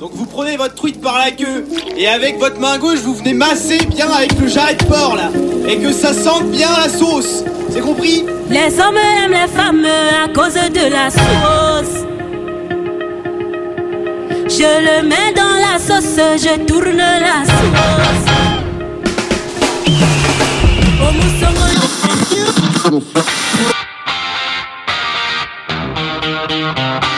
Donc vous prenez votre truite par la queue et avec votre main gauche vous venez masser bien avec le jarret de porc là et que ça sente bien la sauce. C'est compris? Les hommes aiment les femmes à cause de la sauce. Je le mets dans la sauce, je tourne la sauce. Au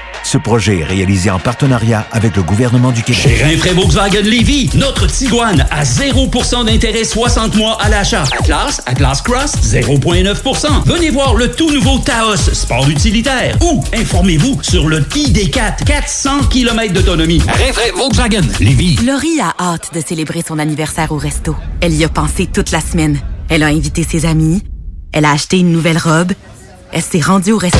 Ce projet est réalisé en partenariat avec le gouvernement du Québec. Chez Rinfraie Volkswagen Lévy, notre Tiguan à 0% d'intérêt 60 mois à l'achat. Atlas, Atlas Cross, 0,9%. Venez voir le tout nouveau Taos, sport utilitaire. Ou informez-vous sur le ID4, 400 km d'autonomie. Rinfraie Volkswagen Lévy. Laurie a hâte de célébrer son anniversaire au resto. Elle y a pensé toute la semaine. Elle a invité ses amis. Elle a acheté une nouvelle robe. Elle s'est rendue au resto.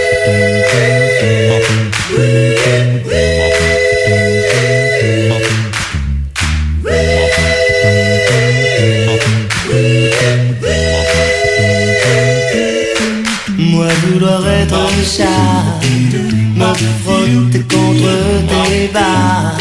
Chat, me frotter contre tes bas.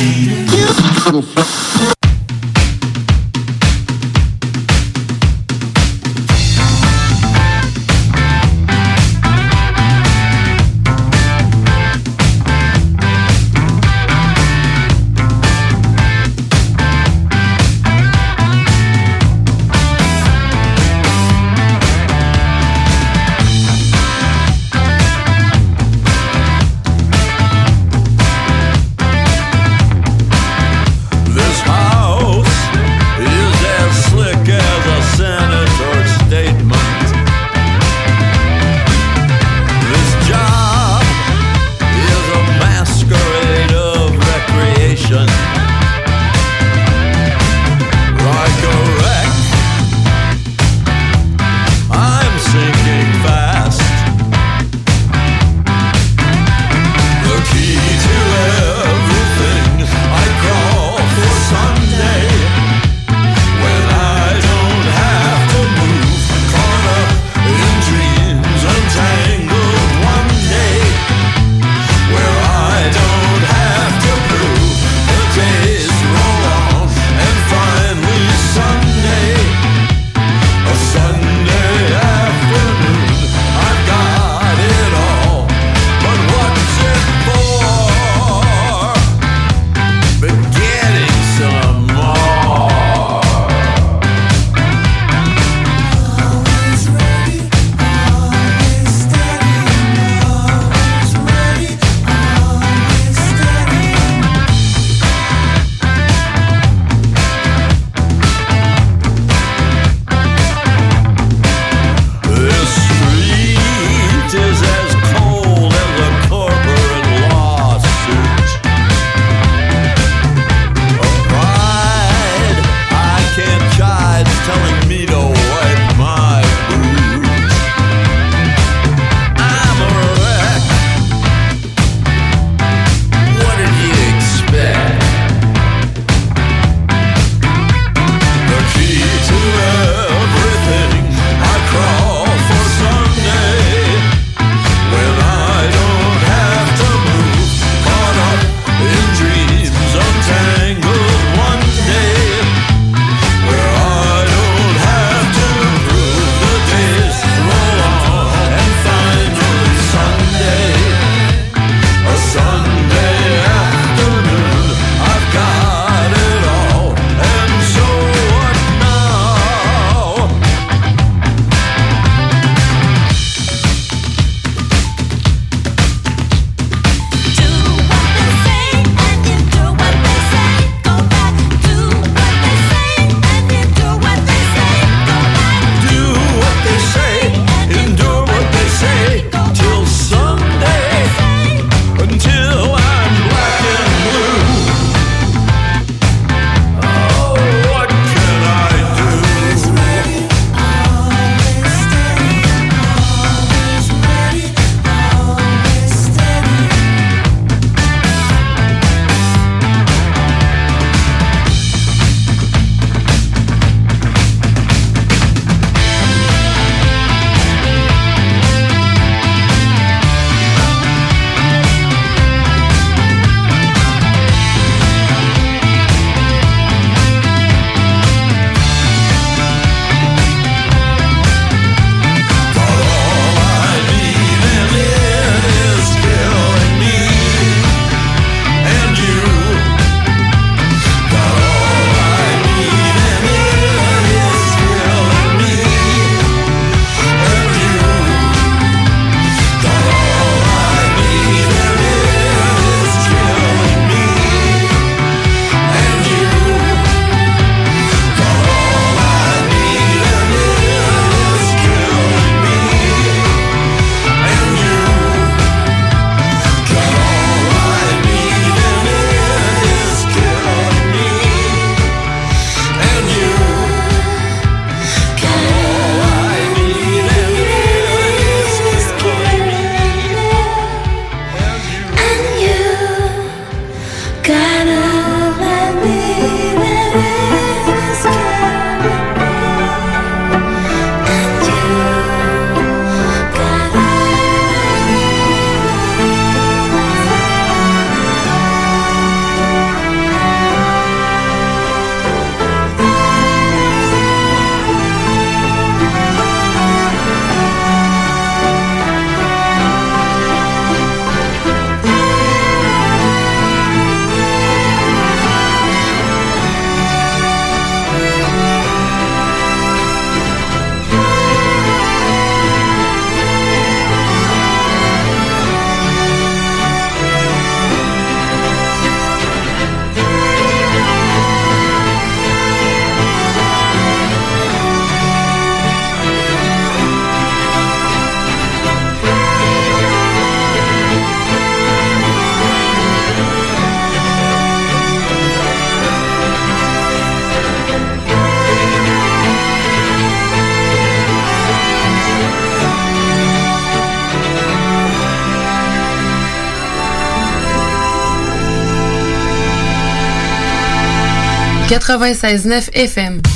96.9 FM.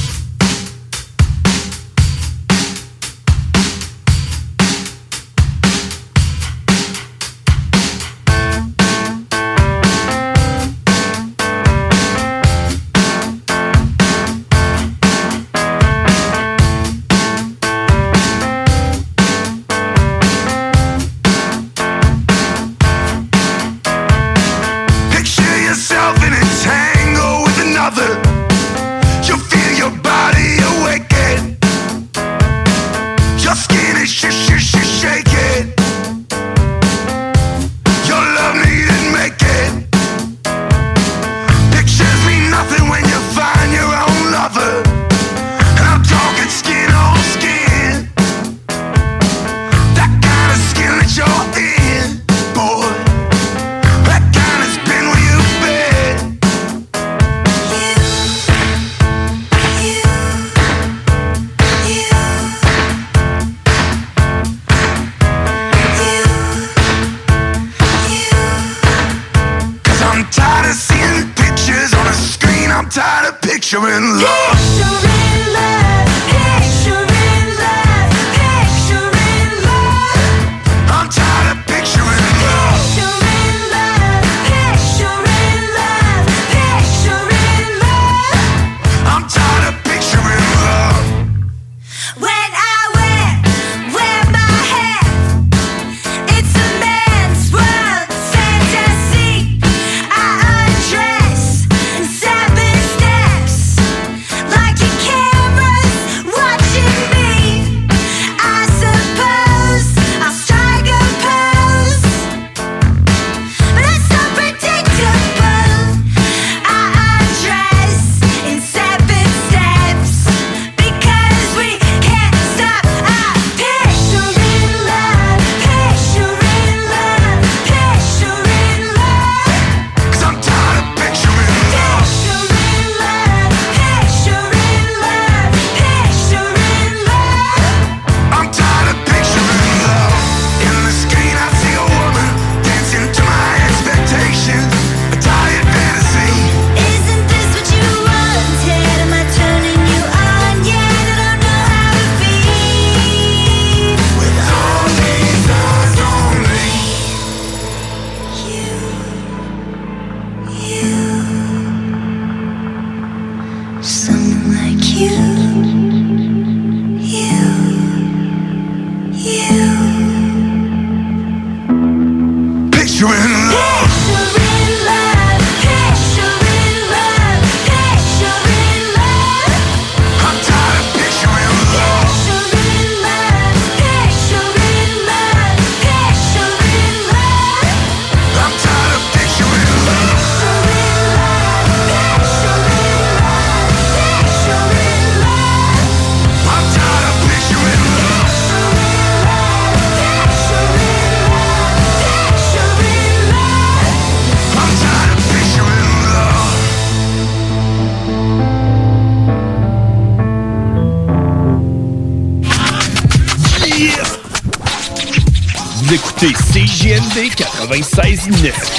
CJMD 96.9.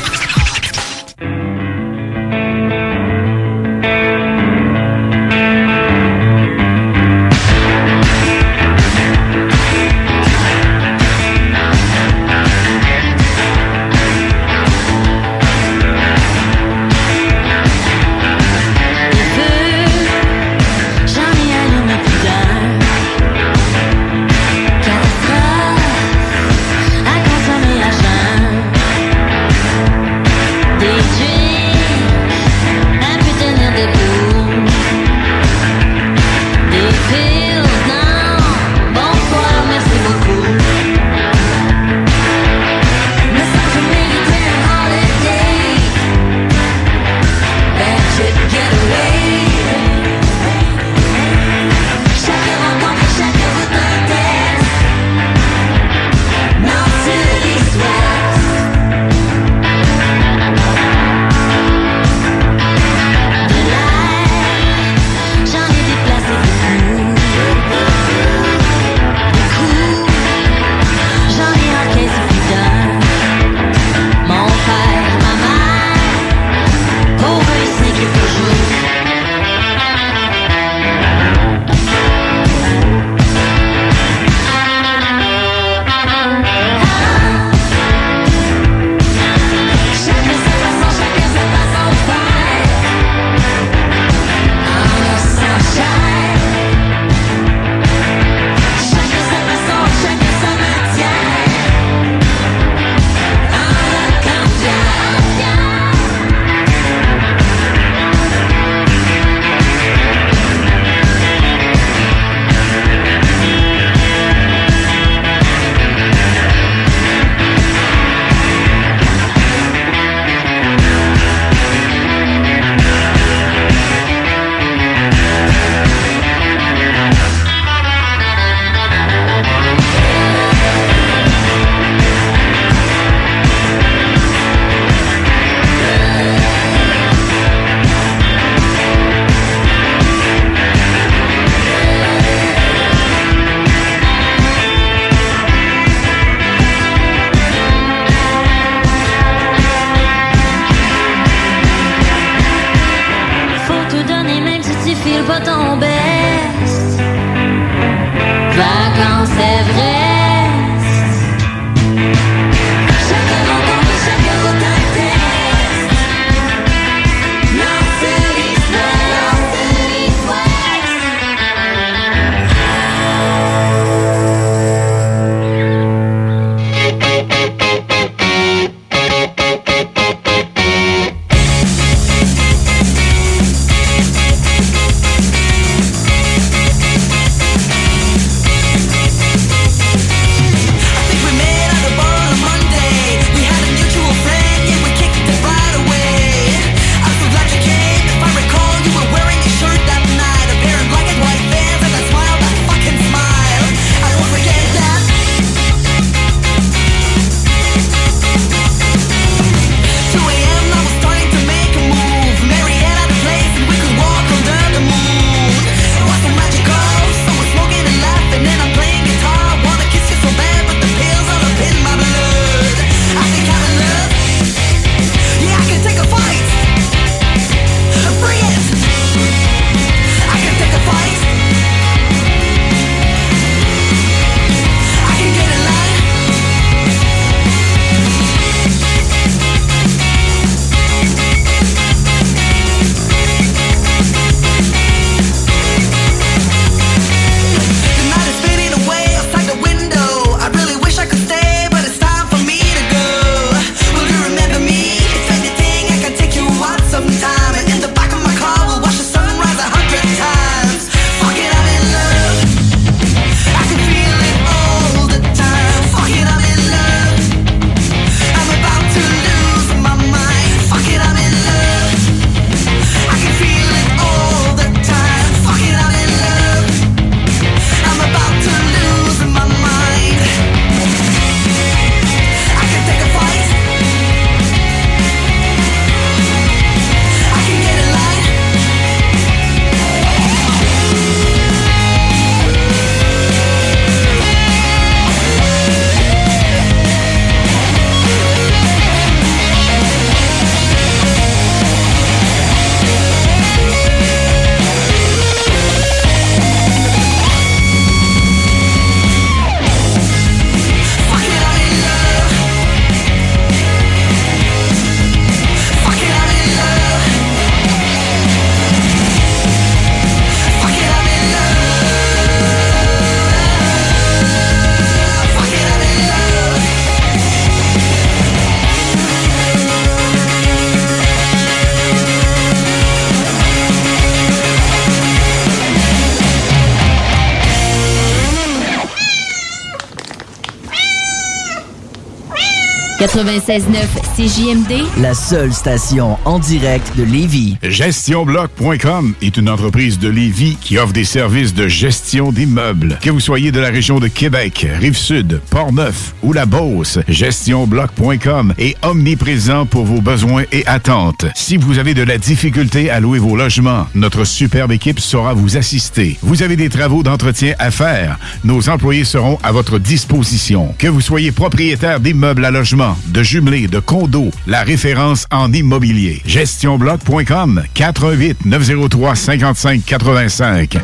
96.9 CJMD, La seule station en direct de Lévis. GestionBloc.com est une entreprise de Lévis qui offre des services de gestion d'immeubles. Que vous soyez de la région de Québec, Rive-Sud, Port-Neuf ou la Beauce, GestionBloc.com est omniprésent pour vos besoins et attentes. Si vous avez de la difficulté à louer vos logements, notre superbe équipe saura vous assister. Vous avez des travaux d'entretien à faire, nos employés seront à votre disposition. Que vous soyez propriétaire d'immeubles à logement, de jumelés, de condos, la référence en immobilier. GestionBloc.com 418 903 55 85.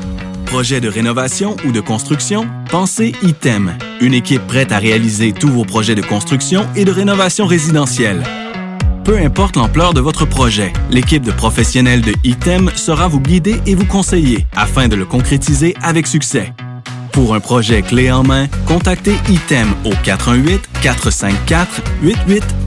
Projet de rénovation ou de construction? Pensez ITEM. Une équipe prête à réaliser tous vos projets de construction et de rénovation résidentielle. Peu importe l'ampleur de votre projet, l'équipe de professionnels de ITEM sera vous guider et vous conseiller afin de le concrétiser avec succès. Pour un projet clé en main, contactez ITEM au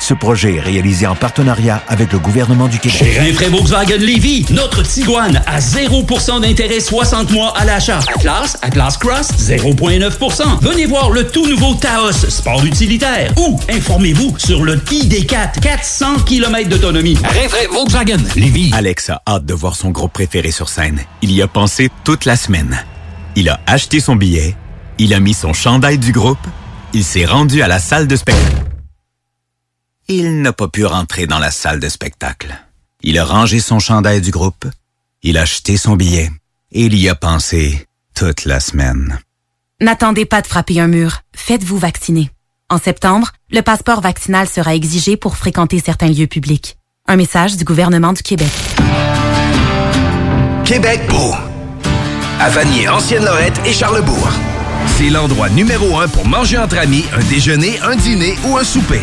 Ce projet est réalisé en partenariat avec le gouvernement du Québec. Chez Rinfraie Volkswagen Lévy, notre Tiguan à 0% d'intérêt 60 mois à l'achat. Atlas, Atlas Cross, 0,9%. Venez voir le tout nouveau Taos, sport utilitaire. Ou informez-vous sur le ID4, 400 km d'autonomie. Rinfraie Volkswagen Lévy. Alex a hâte de voir son groupe préféré sur scène. Il y a pensé toute la semaine. Il a acheté son billet, il a mis son chandail du groupe, il s'est rendu à la salle de spectacle. Il n'a pas pu rentrer dans la salle de spectacle. Il a rangé son chandail du groupe, il a acheté son billet et il y a pensé toute la semaine. N'attendez pas de frapper un mur. Faites-vous vacciner. En septembre, le passeport vaccinal sera exigé pour fréquenter certains lieux publics. Un message du gouvernement du Québec. Québec beau. À Vanier, Ancienne-Lorette et Charlebourg. C'est l'endroit numéro un pour manger entre amis, un déjeuner, un dîner ou un souper.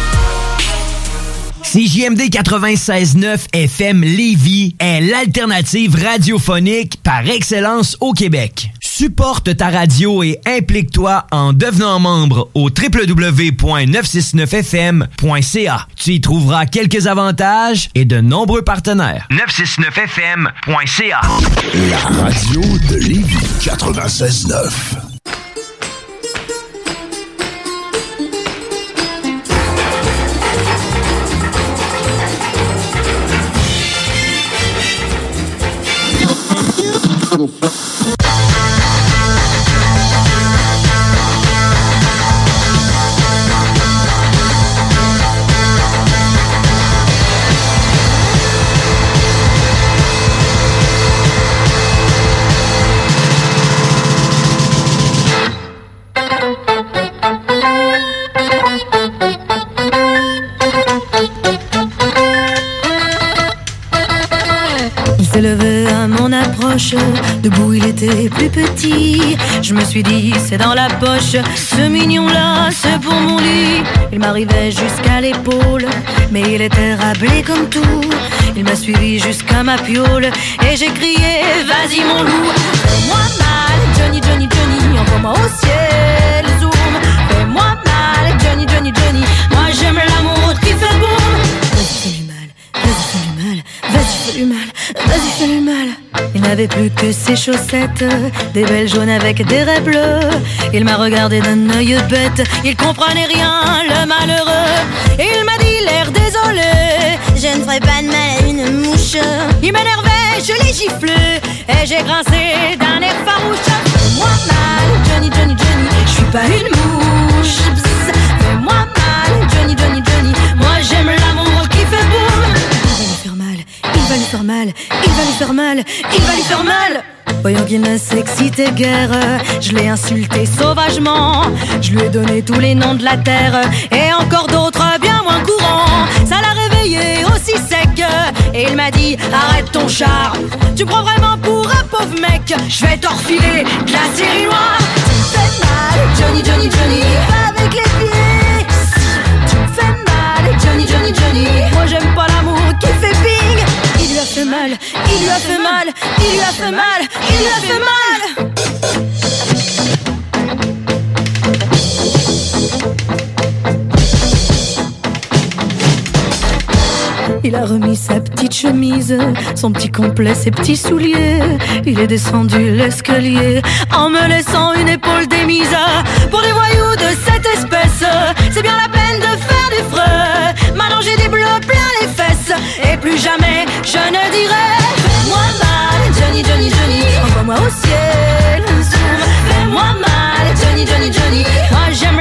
CJMD 96.9 FM Lévis est l'alternative radiophonique par excellence au Québec. Supporte ta radio et implique-toi en devenant membre au www.969fm.ca. Tu y trouveras quelques avantages et de nombreux partenaires. 969fm.ca. La radio de Lévis 96.9. levé à mon approche, debout il était plus petit. Je me suis dit, c'est dans la poche, ce mignon-là, c'est pour mon lit. Il m'arrivait jusqu'à l'épaule, mais il était rablé comme tout. Il m'a suivi jusqu'à ma piole, et j'ai crié, vas-y mon loup, fais-moi mal, Johnny, Johnny, Johnny, Envoie-moi au ciel, zoom. Fais-moi mal, Johnny, Johnny, Johnny. Moi j'aime l'amour mal, mal. Il n'avait plus que ses chaussettes, des belles jaunes avec des raies bleues. Il m'a regardé d'un œil bête, il comprenait rien, le malheureux. Il m'a dit l'air désolé, je ne ferai pas de mal à une mouche. Il m'énervait, je l'ai giflé, et j'ai grincé d'un air farouche. Fais-moi mal, Johnny, Johnny, Johnny, je suis pas une mouche. Fais-moi mal, Johnny, Johnny, Johnny, moi j'aime l'amour va lui faire mal, il va lui faire mal, il va lui faire mal. Voyant qu'il ne s'excitait guère, je l'ai insulté sauvagement. Je lui ai donné tous les noms de la terre et encore d'autres bien moins courants. Ça l'a réveillé aussi sec et il m'a dit arrête ton char. Tu prends vraiment pour un pauvre mec? Je vais t'enfiler de la série noire. Tu mal, Johnny, Johnny, Johnny, il lui a fait mal, il lui a fait mal, il lui a fait mal. Il a remis sa petite chemise, son petit complet, ses petits souliers. Il est descendu l'escalier en me laissant une épaule démise. Pour des voyous de cette espèce, c'est bien la peine de faire des frais. Maintenant j'ai des bleus plein les fesses et plus jamais je ne dirai. Johnny, Johnny, Johnny. Envoie-moi au ciel. Fais-moi mal, Johnny, Johnny, Johnny. Moi j'aime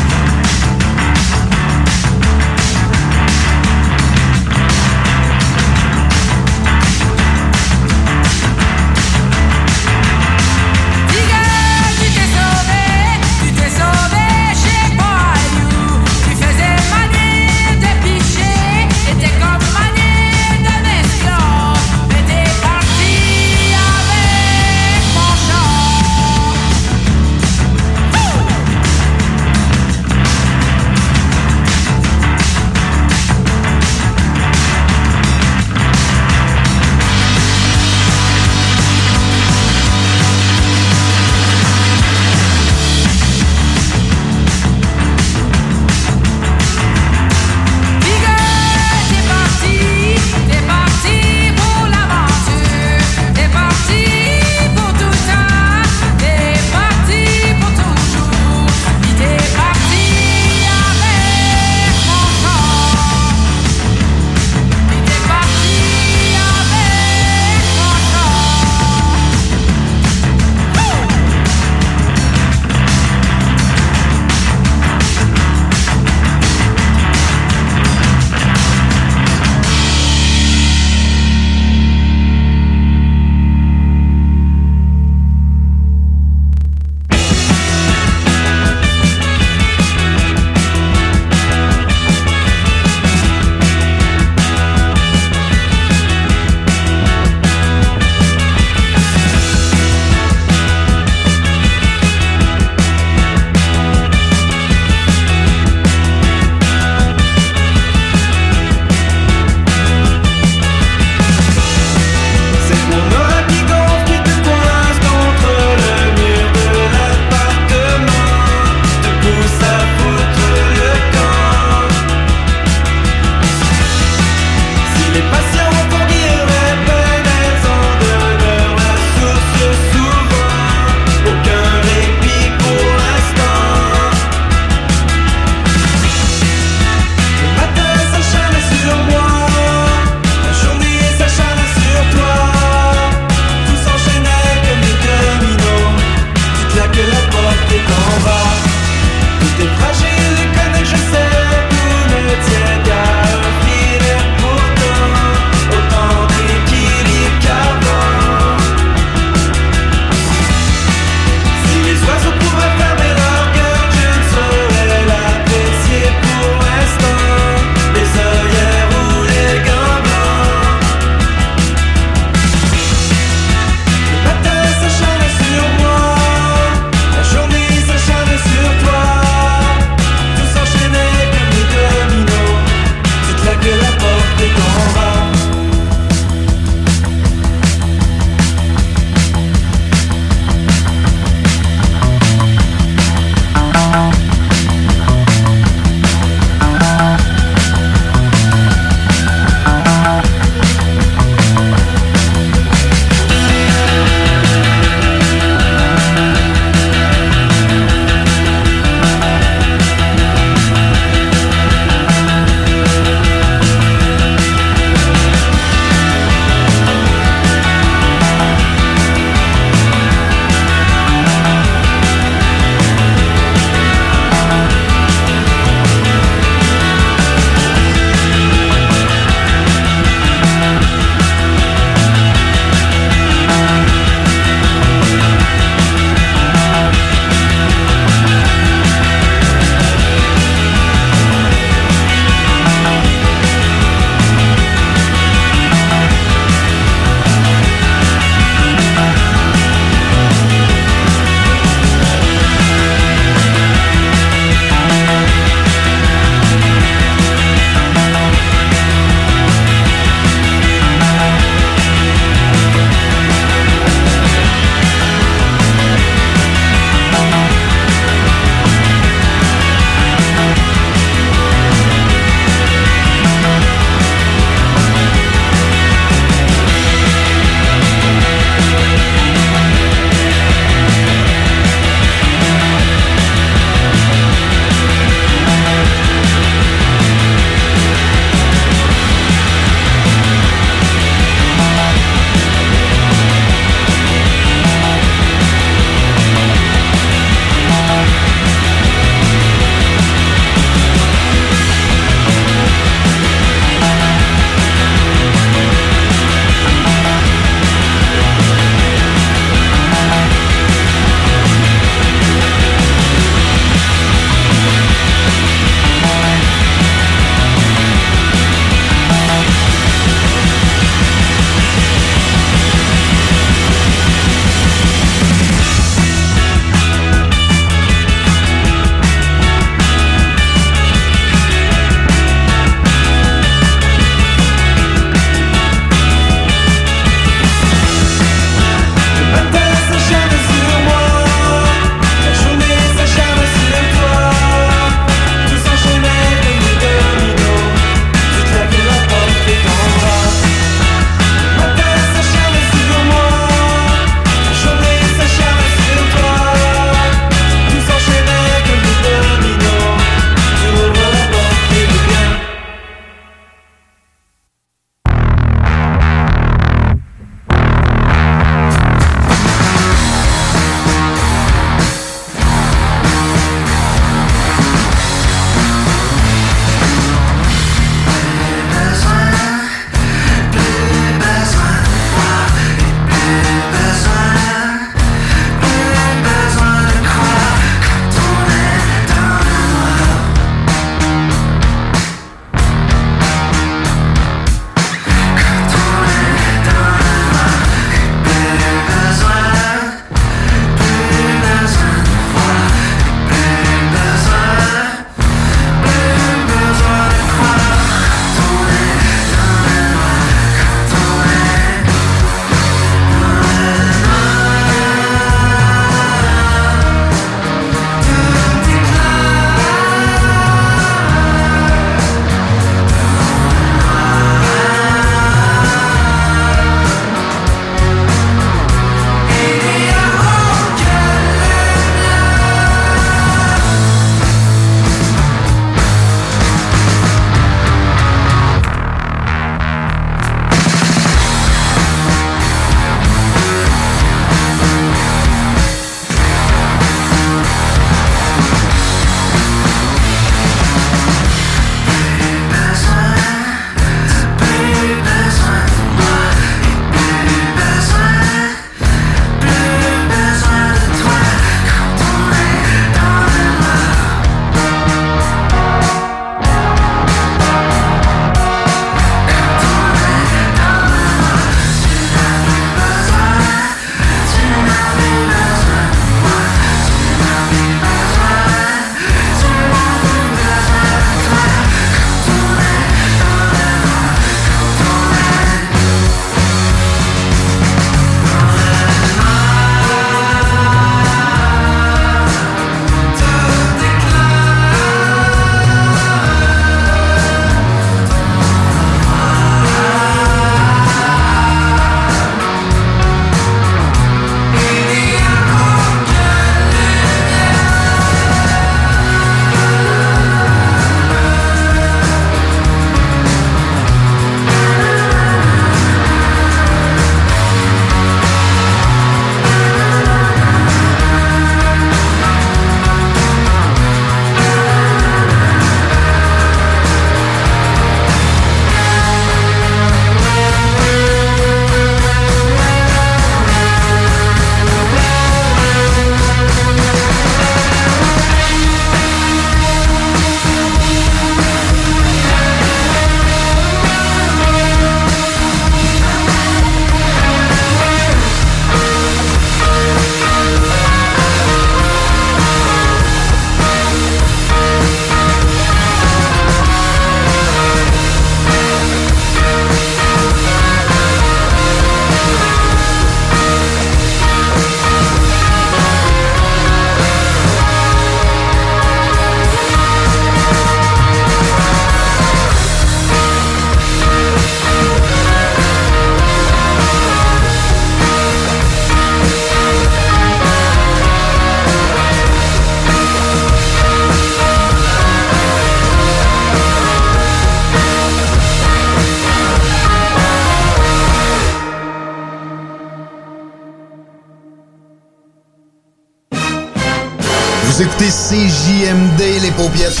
Vous écoutez CJMD, les paupiètes.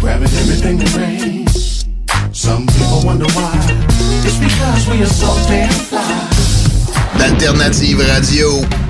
Grabbing everything that rains. Some people wonder why. It's because we are so damn fly. D'Alternative Radio.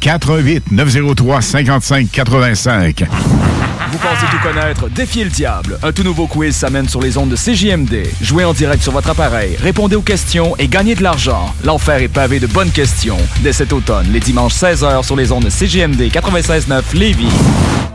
418 903 55 85. Vous pensez tout connaître? Défiez le diable. Un tout nouveau quiz s'amène sur les ondes de CJMD. Jouez en direct sur votre appareil, répondez aux questions et gagnez de l'argent. L'enfer est pavé de bonnes questions. Dès cet automne, les dimanches 16h sur les ondes de CJMD 96.9 Lévis.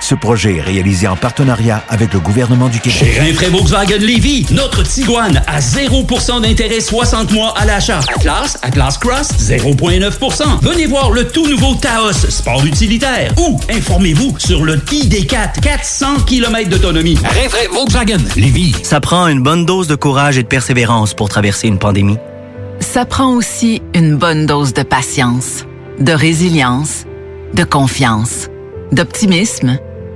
Ce projet est réalisé en partenariat avec le gouvernement du Québec. Chez Rinfraie Volkswagen Lévy, notre Tiguan à 0% d'intérêt 60 mois à l'achat. Atlas, Atlas Cross, 0,9%. Venez voir le tout nouveau Taos, sport utilitaire. Ou informez-vous sur le ID4, 400 km d'autonomie. Rinfraie Volkswagen Lévy. Ça prend une bonne dose de courage et de persévérance pour traverser une pandémie. Ça prend aussi une bonne dose de patience, de résilience, de confiance, d'optimisme,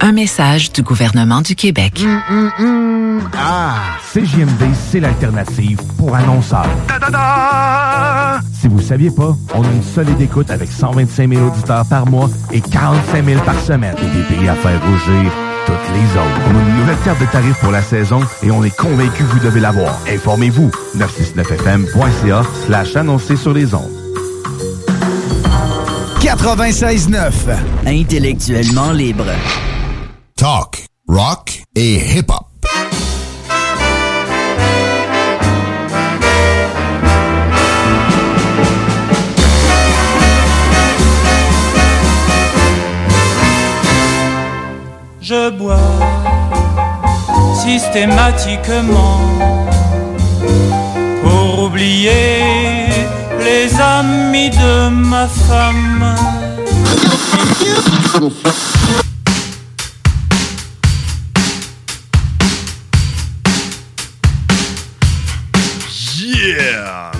Un message du gouvernement du Québec. Ah, CJMD, c'est l'alternative pour annonceurs. Si vous saviez pas, on a une solide écoute avec 125 000 auditeurs par mois et 45 000 par semaine. Et des pays à faire rougir toutes les autres. On a une nouvelle carte de tarifs pour la saison et on est convaincu que vous devez l'avoir. Informez-vous. 969fm.ca slash annoncer sur les ondes. 96.9. Intellectuellement libre. Talk, rock et hip-hop. Je bois systématiquement pour oublier les amis de ma femme.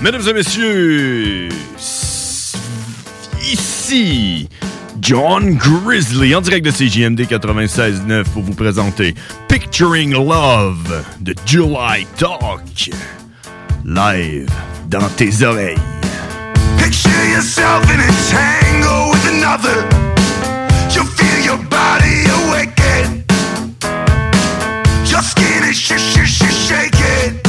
Mesdames et messieurs, ici John Grizzly en direct de CJMD 96.9 pour vous présenter Picturing Love de July Talk. Live dans tes oreilles. Picture yourself in a tango with another. You feel your body awaken. Your skin is sh sh sh shaking.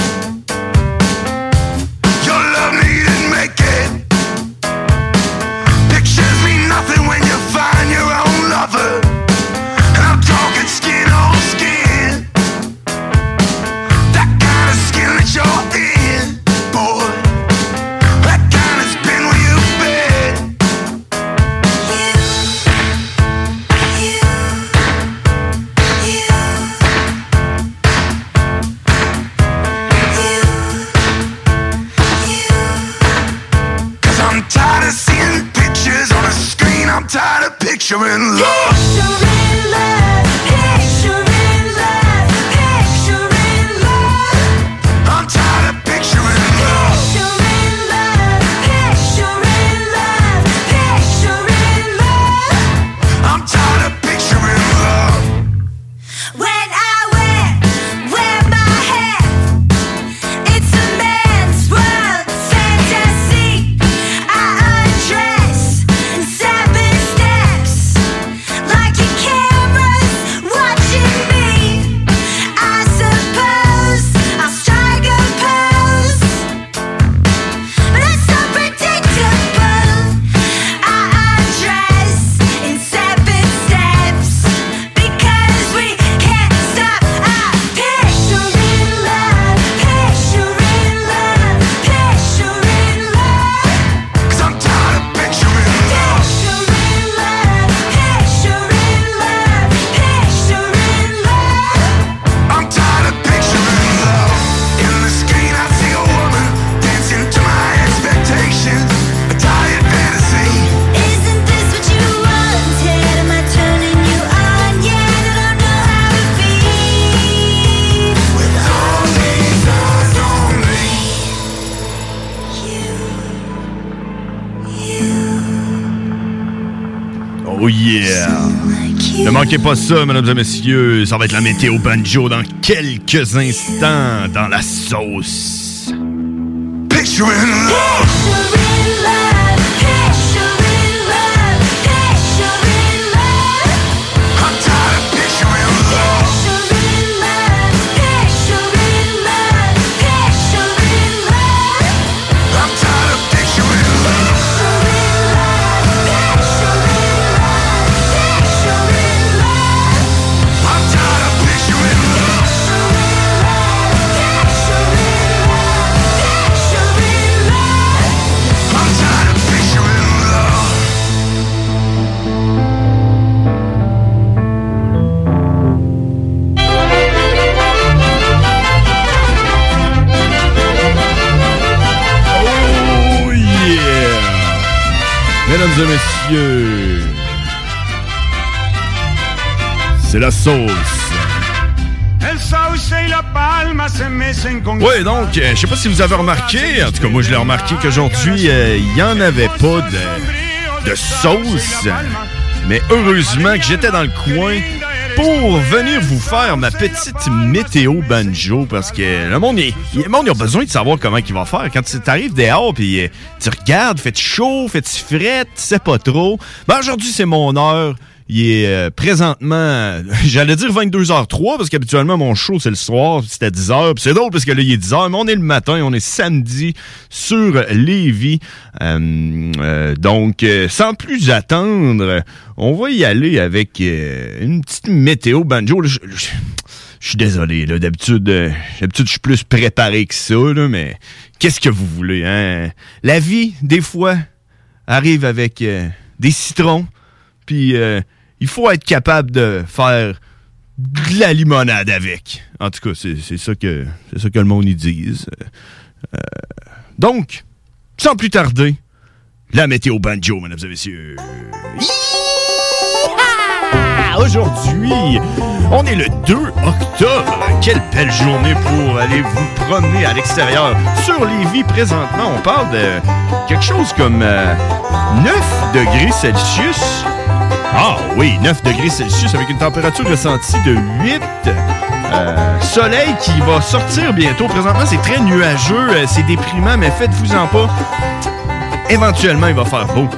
Fisherman. Manquez pas ça, mesdames et messieurs. Ça va être la météo banjo dans quelques instants dans la sauce. Oh c'est la sauce. Ouais, donc, euh, je sais pas si vous avez remarqué, en tout cas, moi je l'ai remarqué qu'aujourd'hui, euh, il y en avait pas de, de sauce. Mais heureusement que j'étais dans le coin pour venir vous faire ma petite météo banjo parce que le monde, il, le monde il a besoin de savoir comment il va faire. Quand tu arrives dehors puis euh, tu regardes, fait chaud, fait fret, tu sais pas trop. Ben aujourd'hui, c'est mon heure. Il est euh, présentement, j'allais dire 22h03 parce qu'habituellement mon show c'est le soir, c'était 10h. Puis c'est drôle parce que là il est 10h, mais on est le matin, on est samedi sur Lévis. Euh, euh, donc euh, sans plus attendre, on va y aller avec une petite météo banjo. Je- je- je suis désolé, là. D'habitude, d'habitude, je suis plus préparé que ça, là, mais qu'est-ce que vous voulez, hein? La vie, des fois, arrive avec des citrons, puis il faut être capable de faire de la limonade avec. En tout cas, c'est ça que c'est ça que le monde y dise. Euh, donc, sans plus tarder, la météo banjo, mesdames et messieurs. Aujourd'hui, on est le 2 octobre. Quelle belle journée pour aller vous promener à l'extérieur. Sur Lévis, présentement, on parle de quelque chose comme euh, 9 degrés Celsius. Ah oui, 9 degrés Celsius avec une température ressentie de 8. Euh, soleil qui va sortir bientôt. Présentement, c'est très nuageux, euh, c'est déprimant, mais faites-vous-en pas. Éventuellement, il va faire beau.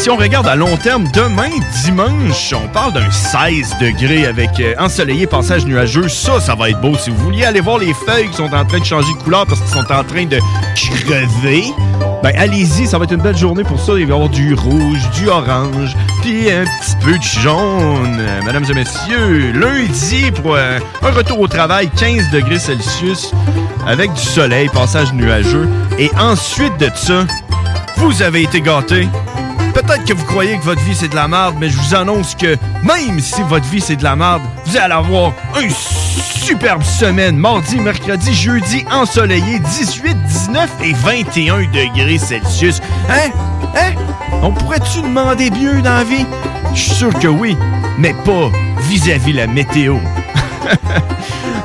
Si on regarde à long terme, demain, dimanche, on parle d'un 16 degrés avec euh, ensoleillé, passage nuageux. Ça, ça va être beau. Si vous vouliez aller voir les feuilles qui sont en train de changer de couleur parce qu'ils sont en train de crever, ben allez-y, ça va être une belle journée pour ça. Il va y avoir du rouge, du orange, puis un petit peu de jaune. Mesdames et messieurs, lundi, pour euh, un retour au travail, 15 degrés Celsius avec du soleil, passage nuageux. Et ensuite de ça, vous avez été gâtés. Peut-être que vous croyez que votre vie c'est de la merde, mais je vous annonce que même si votre vie c'est de la merde, vous allez avoir une superbe semaine. Mardi, mercredi, jeudi, ensoleillé, 18, 19 et 21 degrés Celsius. Hein? Hein? On pourrait-tu demander mieux dans la vie? Je suis sûr que oui, mais pas vis-à-vis la météo.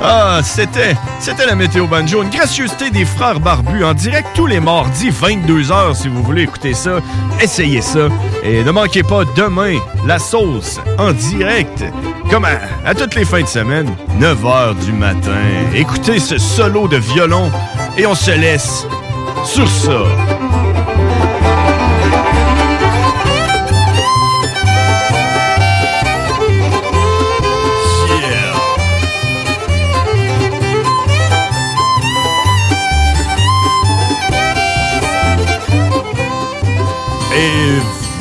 Ah, c'était, c'était la météo banjo, une gracieuseté des frères barbus en direct tous les mardis 22h si vous voulez écouter ça. Essayez ça et ne manquez pas demain la sauce en direct comme à, à toutes les fins de semaine 9h du matin. Écoutez ce solo de violon et on se laisse sur ça.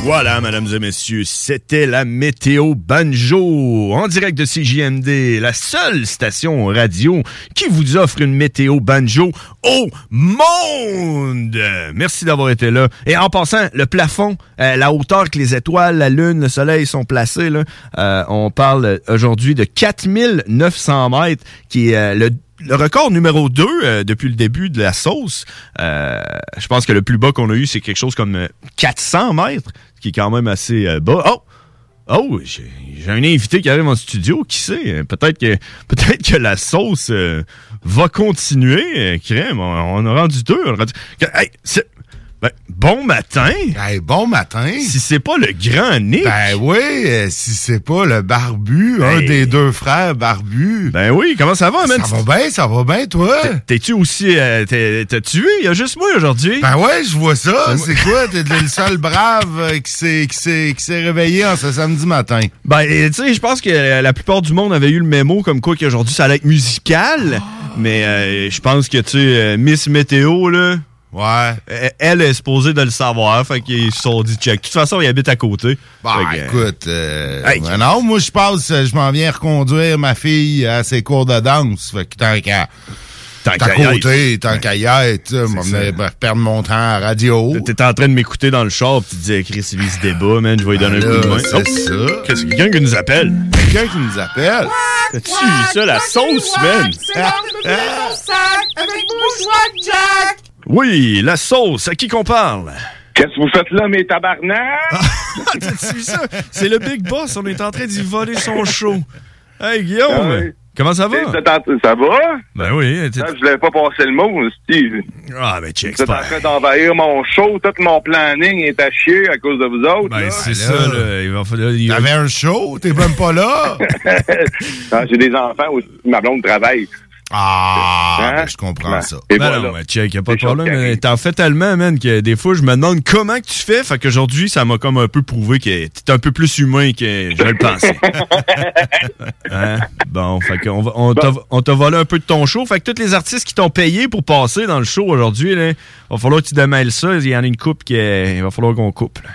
Voilà, mesdames et messieurs, c'était la météo banjo en direct de CJMD, la seule station radio qui vous offre une météo banjo au monde. Merci d'avoir été là. Et en passant, le plafond, euh, la hauteur que les étoiles, la lune, le soleil sont placés, euh, on parle aujourd'hui de 4900 mètres, qui est euh, le record numéro 2 depuis le début de la sauce, je pense que le plus bas qu'on a eu, c'est quelque chose comme euh, 400 mètres, qui est quand même assez euh, bas. Oh! Oh, j'ai un invité qui arrive en studio, qui sait? euh, Peut-être que peut-être que la sauce euh, va continuer. crème, on, on a rendu deux. hey, Ben, bon matin. Ben, bon matin. Si c'est pas le grand Nick. Ben oui, euh, si c'est pas le barbu, un des deux frères barbus. Ben oui, comment ça va, man? Ça va bien, ça va bien, toi? T'es-tu aussi. euh, T'as-tu vu? Il y a juste moi aujourd'hui. Ben ouais, je vois ça. C'est quoi? T'es le seul brave euh, qui s'est réveillé en ce samedi matin. Ben, tu sais, je pense que la plupart du monde avait eu le mémo comme quoi qu'aujourd'hui ça allait être musical. Mais euh, je pense que, tu sais, Miss Météo, là. Ouais. Elle est supposée de le savoir. Fait qu'ils se sont dit check. De toute façon, il habite à côté. Fait que, écoute, euh, ben non, moi je passe, euh, je m'en viens reconduire ma fille à ses cours de danse. Fait que tant qu'à Tant à qu'à y côté, tant qu'à y être, perdre mon temps à la radio. T'étais en train de m'écouter dans le char, pis tu disais, Chris, il se débat, man, je vais lui donner Ben un coup de là, main. c'est ça. Qu'est-ce que quelqu'un qui nous appelle? Quelqu'un qui nous appelle. T'as-tu vu ça, la sauce, man? C'est l'heure de sac avec Bourgeois Jack! Oui, la sauce, à qui qu'on parle? Qu'est-ce que vous faites là, mes tabarnaks? T'as-tu vu ça? C'est le Big Boss, on est en train d'y voler son show. Hey, Guillaume, Ah oui. comment ça va? Ça va? Ben oui. t'es- Ah, je voulais pas passer le mot, Steve. Ah, ben check, Vous êtes en train d'envahir mon show, tout mon planning est à chier à cause de vous autres. Ben, là. c'est ça, là. Il va falloir. il- T'avais un show, t'es même pas là. Ah, J'ai des enfants aussi, ma blonde travaille. Ah, Hein? ben, je comprends Ben, ça. Et Ben voilà. non, mais check, y a pas de problème. T'en fais tellement, man, que des fois, je me demande comment que tu fais. Fait qu'aujourd'hui, ça m'a comme un peu prouvé que t'es un peu plus humain que je le pensais. Hein? Bon, fait qu'on va- on t'a on t'a volé un peu de ton show. Fait que tous les artistes qui t'ont payé pour passer dans le show aujourd'hui, là, va falloir que tu démêles ça. Il y en a une coupe qui il va falloir qu'on coupe. là.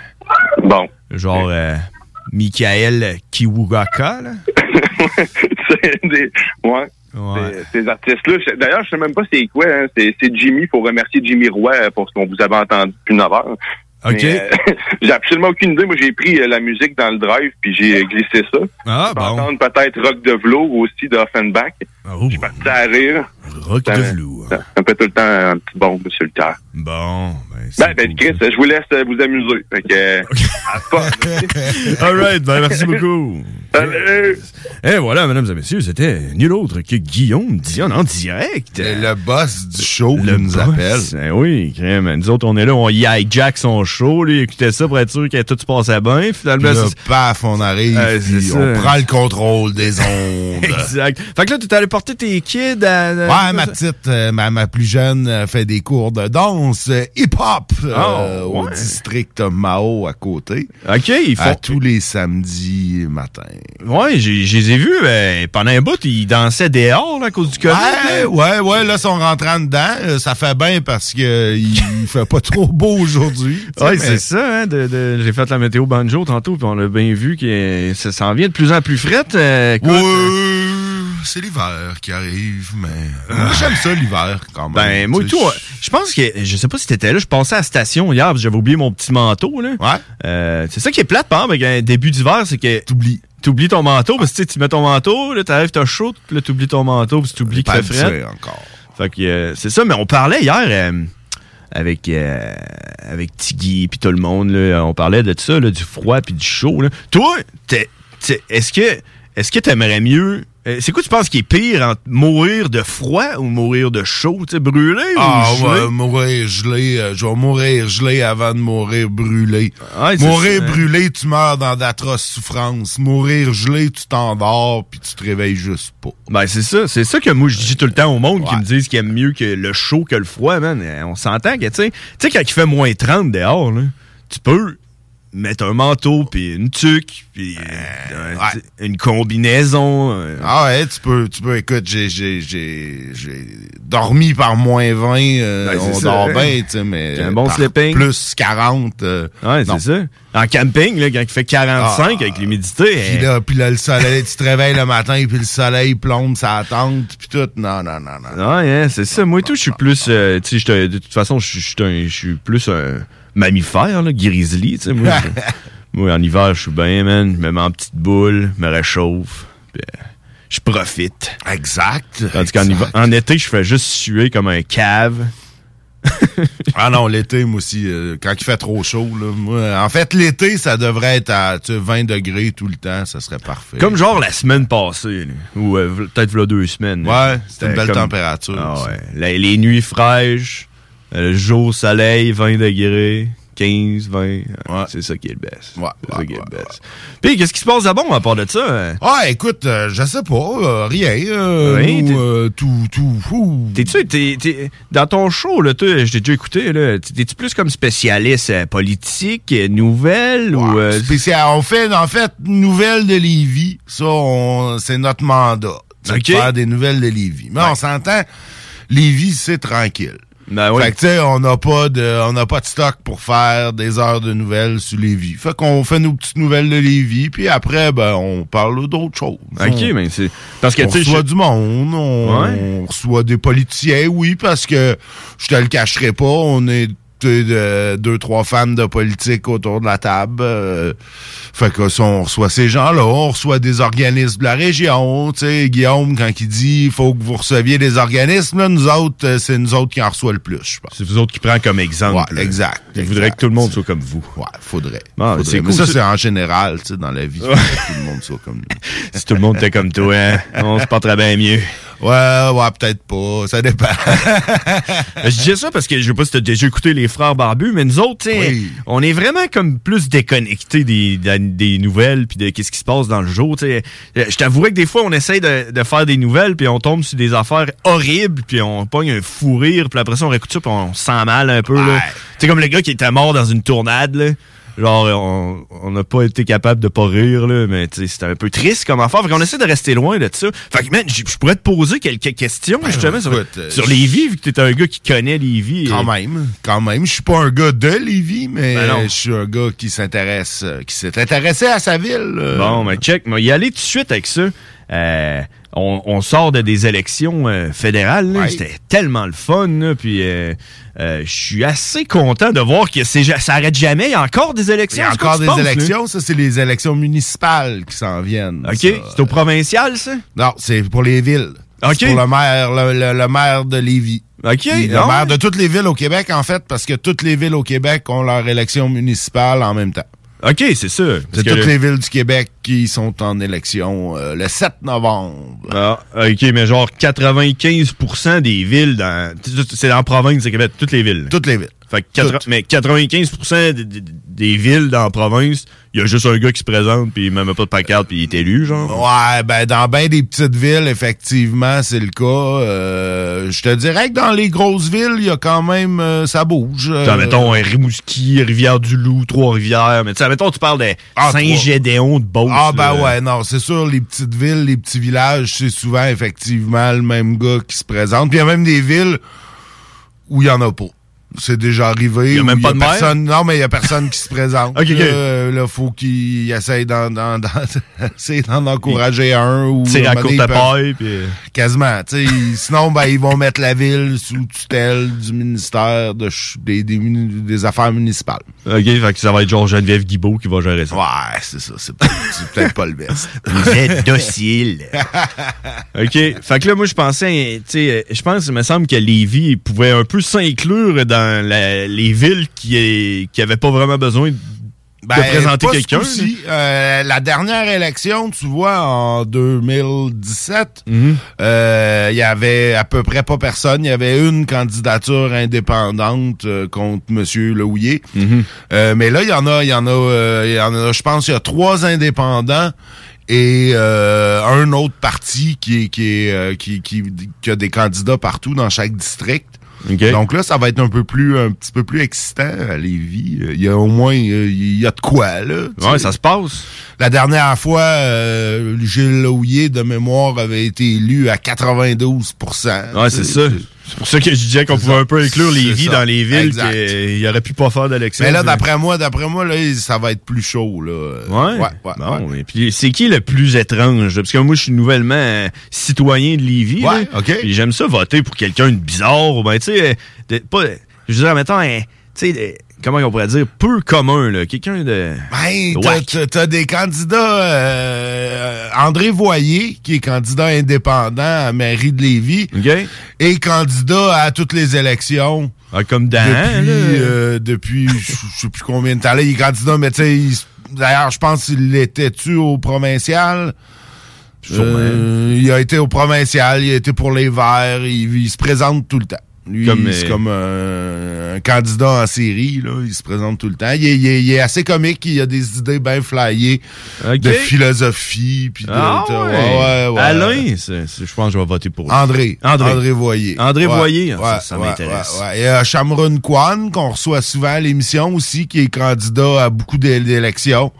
Bon. Genre euh, Michael Kiwugaka, là. C'est des... Ouais. Ces, ces artistes-là, d'ailleurs, je sais même pas c'est quoi. Hein. C'est, Jimmy. Faut remercier Jimmy Roy pour ce qu'on vous avait entendu depuis 9 heures. OK. Euh, j'ai absolument aucune idée. Moi, j'ai pris euh, la musique dans le drive puis j'ai euh, glissé ça. Ah, peux entendre peut-être Rock de Velours aussi d'Offenbach. Je suis parti à rire. Rock Ça- de velours. Ça, ça me fait tout le temps un petit bombe sur le cœur. Bon, Ben, ben, Chris, je vous laisse euh, vous amuser. Fait que, à la fun. All right, ben merci beaucoup. Salut. Et voilà, mesdames et messieurs, c'était nul autre que Guillaume Dion en direct. Le boss du show Le qui nous boss. appelle. Ben oui, crème. Nous autres, on est là, on y hijack son show, lui, il écoutait ça pour être sûr que tout se passait bien. Finalement, là, paf, on arrive, Euh, puis on prend le contrôle des ondes. Exact. Fait que là, tu es allé porter tes kids à... Ouais, ma petite, euh, ma, ma plus jeune euh, fait des cours de danse euh, euh, Oh, au district Mao à côté. OK, ils font... À tous les samedis matin. Ouais, je les ai vus euh, pendant un bout, ils dansaient dehors là, à cause du COVID. Ouais, là. ouais, ouais, là, ils sont rentrant dedans. Euh, Ça fait bien parce que euh, il fait pas trop beau aujourd'hui. mais- c'est ça. Hein, de, de- J'ai fait la météo banjo tantôt, puis on a bien vu que ça s'en vient de plus en plus frette. euh, écoute, Ouais, c'est l'hiver qui arrive, mais moi, j'aime ça l'hiver quand même. Ben, moi, tout, euh, je pense que, je sais pas si t'étais là, je passais à la station hier, parce que j'avais oublié mon petit manteau, là. Ouais. c'est ça qui est plate, par exemple, avec un début d'hiver, c'est que. T'oublies. T'oublies ton manteau, parce que tu mets ton manteau, là, t'arrives, t'as chaud, puis là, t'oublies ton manteau, puis t'oublies Pas fait frais. encore. Fait que, euh, c'est ça, mais on parlait hier, euh, avec, euh, avec Tiggy, puis tout le monde, là, on parlait de ça, là, du froid, puis du chaud, là. Toi, t'es- t'es- est-ce que, est-ce que t'aimerais mieux, euh, c'est quoi tu penses qui est pire entre mourir de froid ou mourir de chaud, tu sais, brûlé Ah ou gelé? ouais, mourir gelé. euh, je vais mourir gelé avant de mourir brûlé. Ouais, c'est mourir ça. brûlé, tu meurs dans d'atroces souffrances. Mourir gelé, tu t'endors puis tu te réveilles juste pas. Ben, c'est ça. C'est ça que moi, je dis tout le temps au monde qui me disent qu'ils aiment mieux que le chaud que le froid, man. Euh, On s'entend que, tu sais, tu sais, quand il fait moins 30 dehors, là, tu peux mettre un manteau, puis une tuque, puis euh, un- une combinaison. euh, Ah ouais, tu peux, tu peux, écoute, j'ai, j'ai, j'ai, j'ai dormi par moins 20, euh, Ben, on ça, dort bien, tu sais, mais un bon sleeping. plus 40. euh, Ouais, c'est ça. En camping, là, quand il fait 45 Ah. avec l'humidité. Puis hein, là, puis là, le soleil, tu te réveilles le matin, puis le soleil plombe sa tente, puis tout. Non, non, non, non. Ouais, hein, c'est ça. Moi, tout, je suis plus. euh, tu sais, de toute façon, je suis- je suis un- je suis plus un mammifère, là, grizzly. Tu sais, moi, en hiver, je suis bien, man. Je me mets en petite boule, me réchauffe. puis, euh, je profite. Exact. Tandis qu'en en été, je fais juste suer comme un cave. Ah non, l'été, moi aussi, euh, quand il fait trop chaud, là, moi, en fait, l'été, ça devrait être à tu sais, 20 degrés tout le temps, ça serait parfait. Comme genre la semaine passée, là, ou euh, peut-être là deux semaines. Ouais, c'était une belle température, Ah ouais. Les nuits fraîches, Le jour, soleil, 20 degrés. 15, 20. C'est ça qui est le best. c'est ça qui est le best. Puis, qu'est-ce qui se passe de bon à part de ça? hein? Ah, écoute, euh, je sais pas, euh, rien. euh, Oui, nous, t'es- euh, tout, tout, fou. T'es-tu, t'es, t'es- dans ton show, là, je t'ai déjà écouté, là, t'es-tu plus comme spécialiste euh, politique, euh, nouvelle, ou... euh, Spécial. On fait, en fait, nouvelles de Lévis. Ça, on- c'est notre mandat. C'est Ok. de faire des nouvelles de Lévis. Mais on s'entend, Lévis, c'est tranquille. Ben oui. Fait que, tu sais, on n'a pas de, on n'a pas de stock pour faire des heures de nouvelles sur Lévis. Fait qu'on fait nos petites nouvelles de Lévis, puis après, ben, on parle d'autres choses. Ok, On- mais c'est... Parce que, tu sais, reçoit je- du monde, on, Ouais. on reçoit des politiciens, oui, parce que je te le cacherai pas, on est de- deux, trois fans de politique autour de la table. euh, fait que ça, on reçoit ces gens-là, on reçoit des organismes de la région. Tu sais, Guillaume, quand il dit il faut que vous receviez des organismes, là, nous autres, euh, c'est nous autres qui en reçoit le plus, je pense. C'est vous autres qui prend comme exemple. Ouais, exact. Je voudrais que tout le monde soit comme vous. Ouais, faudrait. Ah, Faudrait. Mais cool, ça, c'est en général, tu sais, dans la vie. que tout le monde soit comme nous. Si tout le monde était comme toi, hein, on se porterait bien mieux. Ouais, ouais, peut-être pas. Ça dépend. je disais ça parce que je sais pas si t'as déjà écouté les frères barbus, mais nous autres, on est vraiment comme plus déconnectés des, des, des nouvelles puis de qu'est-ce qui se passe dans le jour. Je t'avouerais que des fois, on essaye de, de faire des nouvelles puis on tombe sur des affaires horribles puis on pogne un fou rire puis après ça, on réécoute ça puis on se sent mal un peu. Tu sais, comme le gars qui était mort dans une tournade, là. Genre, on- n'a pas été capable de pas rire, là, mais c'était un peu triste comme affaire. Fait qu'on essaie de rester loin de ça. Fait que, man, je pourrais te poser quelques questions, justement, sur, euh, sur Lévis, vu que t'es un gars qui connaît Lévis. Quand même, quand même. Je suis pas un gars de Lévis, mais Ben je suis un gars qui s'intéresse, euh, qui s'est intéressé à sa ville. euh. Bon, mais check, mais y aller tout de suite avec ça. Euh, on, on sort de des élections euh, fédérales, c'était tellement le fun, là, puis euh, je suis assez content de voir que ça arrête jamais. Il y a encore des Il élections. y a encore des là? élections. Ça, c'est les élections municipales qui s'en viennent. OK, c'est au provincial, ça? Non, c'est pour les villes. OK. C'est pour le maire, le, le- le maire de Lévis. OK. Le maire de toutes les villes au Québec, en fait, parce que toutes les villes au Québec ont leur élection municipale en même temps. OK, c'est ça. C'est toutes le- les villes du Québec qui sont en élection euh, le 7 novembre. Ah, OK, mais genre 95% des villes dans. C'est dans la province de Québec, toutes les villes. Toutes les villes. Fait que quatre- mais 95% des, des- des villes dans la province, il y a juste un gars qui se présente, puis il même pas de pancarte, puis il est élu, genre. Ouais, ben dans bien des petites villes, effectivement, c'est le cas. Euh, je te dirais que dans les grosses villes, il y a quand même euh, ça bouge. Genre, mettons, un Rimouski, Rivière-du-Loup, Trois-Rivières. Mais tu sais, mettons, tu parles de Saint-Gédéon de Beauce. Ah ben là. ouais, non, c'est sûr, les petites villes, les petits villages, c'est souvent effectivement le même gars qui se présente. Puis il y a même des villes où il y en a pas. C'est déjà arrivé. Il y a même pas de maire? personne. Non, mais il y a personne qui se présente. Ok, ok. Là, euh, là, faut qu'il essaye d'en, d'en, d'en- essayer d'en encourager un ou Tire à courte paille, puis... Quasiment. tu sais, ils- sinon, ben, ils vont mettre la ville sous tutelle du ministère de ch- des, des, muni- des Affaires municipales. OK, fait que ça va être genre Geneviève Guibault qui va gérer ça. Ouais, c'est ça. C'est peut-être, c'est peut-être pas le best. Vous êtes docile. OK. Fait que là, moi, je pensais, tu sais, je pense, il me semble que Lévis pouvait un peu s'inclure dans la- les villes qui, qui avaient pas vraiment besoin de, Ben, présenter quelqu'un. Euh, la dernière élection, tu vois, en 2017, Mhm. euh, il y avait à peu près pas personne. Il y avait une candidature indépendante euh, contre Monsieur Lehouillier. Mhm. Euh, mais là, il y en a, il y en a, euh, il y en a, je pense, il y a trois indépendants et euh, un autre parti qui est, qui, est, euh, qui, qui, qui a des candidats partout dans chaque district. Donc là, ça va être un peu plus, un petit peu plus excitant à Lévis. Il y a au moins, euh, il y a de quoi, là. Ouais, sais. ça se passe. La dernière fois, euh, Gilles de mémoire, avait été élu à 92% Ouais, c'est ça. C'est pour ça que je disais qu'on pouvait un peu inclure ça. dans les villes Exact. qu'il aurait pu pas faire d'élection. Mais là, d'après moi, d'après moi, là, ça va être plus chaud, là. Ouais. Ouais, ouais, Bon, et puis c'est qui le plus étrange? Parce que moi, je suis nouvellement euh, citoyen de Lévis. Ouais, là. OK. J'aime ça voter pour quelqu'un de bizarre. Ben, tu sais, euh, pas, je veux dire, mettons, tu sais, comment on pourrait dire, peu commun, là. Quelqu'un de. Ben, de t'as- des candidats, euh, André Voyer, qui est candidat indépendant à mairie de Lévis, et candidat à toutes les élections. Ah, comme Dan, depuis, euh, depuis je sais plus combien de temps. Là, il est candidat, mais tu sais, d'ailleurs, je pense qu'il était-tu au provincial? Euh, il a été au provincial, il a été pour les Verts, il, il se présente tout le temps. Lui, Comme, c'est euh, comme un, un candidat en série, là. Il se présente tout le temps. Il est, il est- il est assez comique, il a des idées bien flyées de philosophie. Puis de, Ah ouais. ouais, ouais. Alain, je pense que je vais voter pour lui. André. André. André Voyer. André Voyer, ouais, ça, ça m'intéresse. Et euh, Shamron Kwan, qu'on reçoit souvent à l'émission aussi, qui est candidat à beaucoup d'é- d'élections.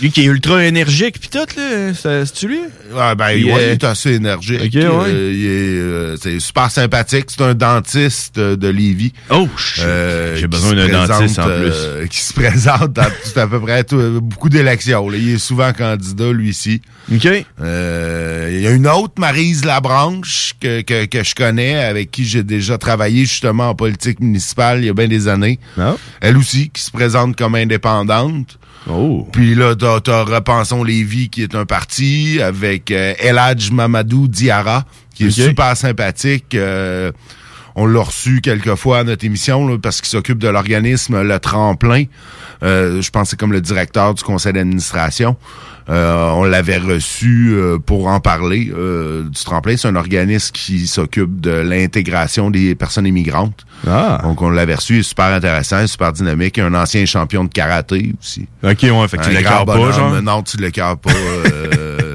Lui qui est ultra énergique puis tout, là, c'est-tu lui? Ouais, ben, Il il, est- est assez énergique. Ok, ouais. Euh, il est, euh, c'est super sympathique. C'est un dentiste euh, de Lévis. Oh. Euh, J'ai besoin d'un dentiste en euh, qui se présente dans tout- à peu près tout- euh, beaucoup d'élections. là. Il est souvent candidat, lui-ci. OK. Euh, il y a une autre, Marise Labranche, que, que, que je connais, avec qui j'ai déjà travaillé justement en politique municipale il y a bien des années. Ah. Elle aussi, qui se présente comme indépendante. Oh. Puis là, t'as, t'as Repensons Lévis, qui est un parti, avec euh, Eladj Mamadou Diarra, qui est super sympathique. Euh, on l'a reçu quelques fois à notre émission, là, parce qu'il s'occupe de l'organisme Le Tremplin. Euh, je pense que c'est comme le directeur du conseil d'administration. Euh, on l'avait reçu euh, pour en parler euh, du Tremplin. C'est un organisme qui s'occupe de l'intégration des personnes immigrantes. Ah. Donc, on l'avait reçu. Il est super intéressant, super dynamique. Un ancien champion de karaté aussi. OK, ouais, fait que tu l'écœures pas, genre? Non, tu l'écœures pas.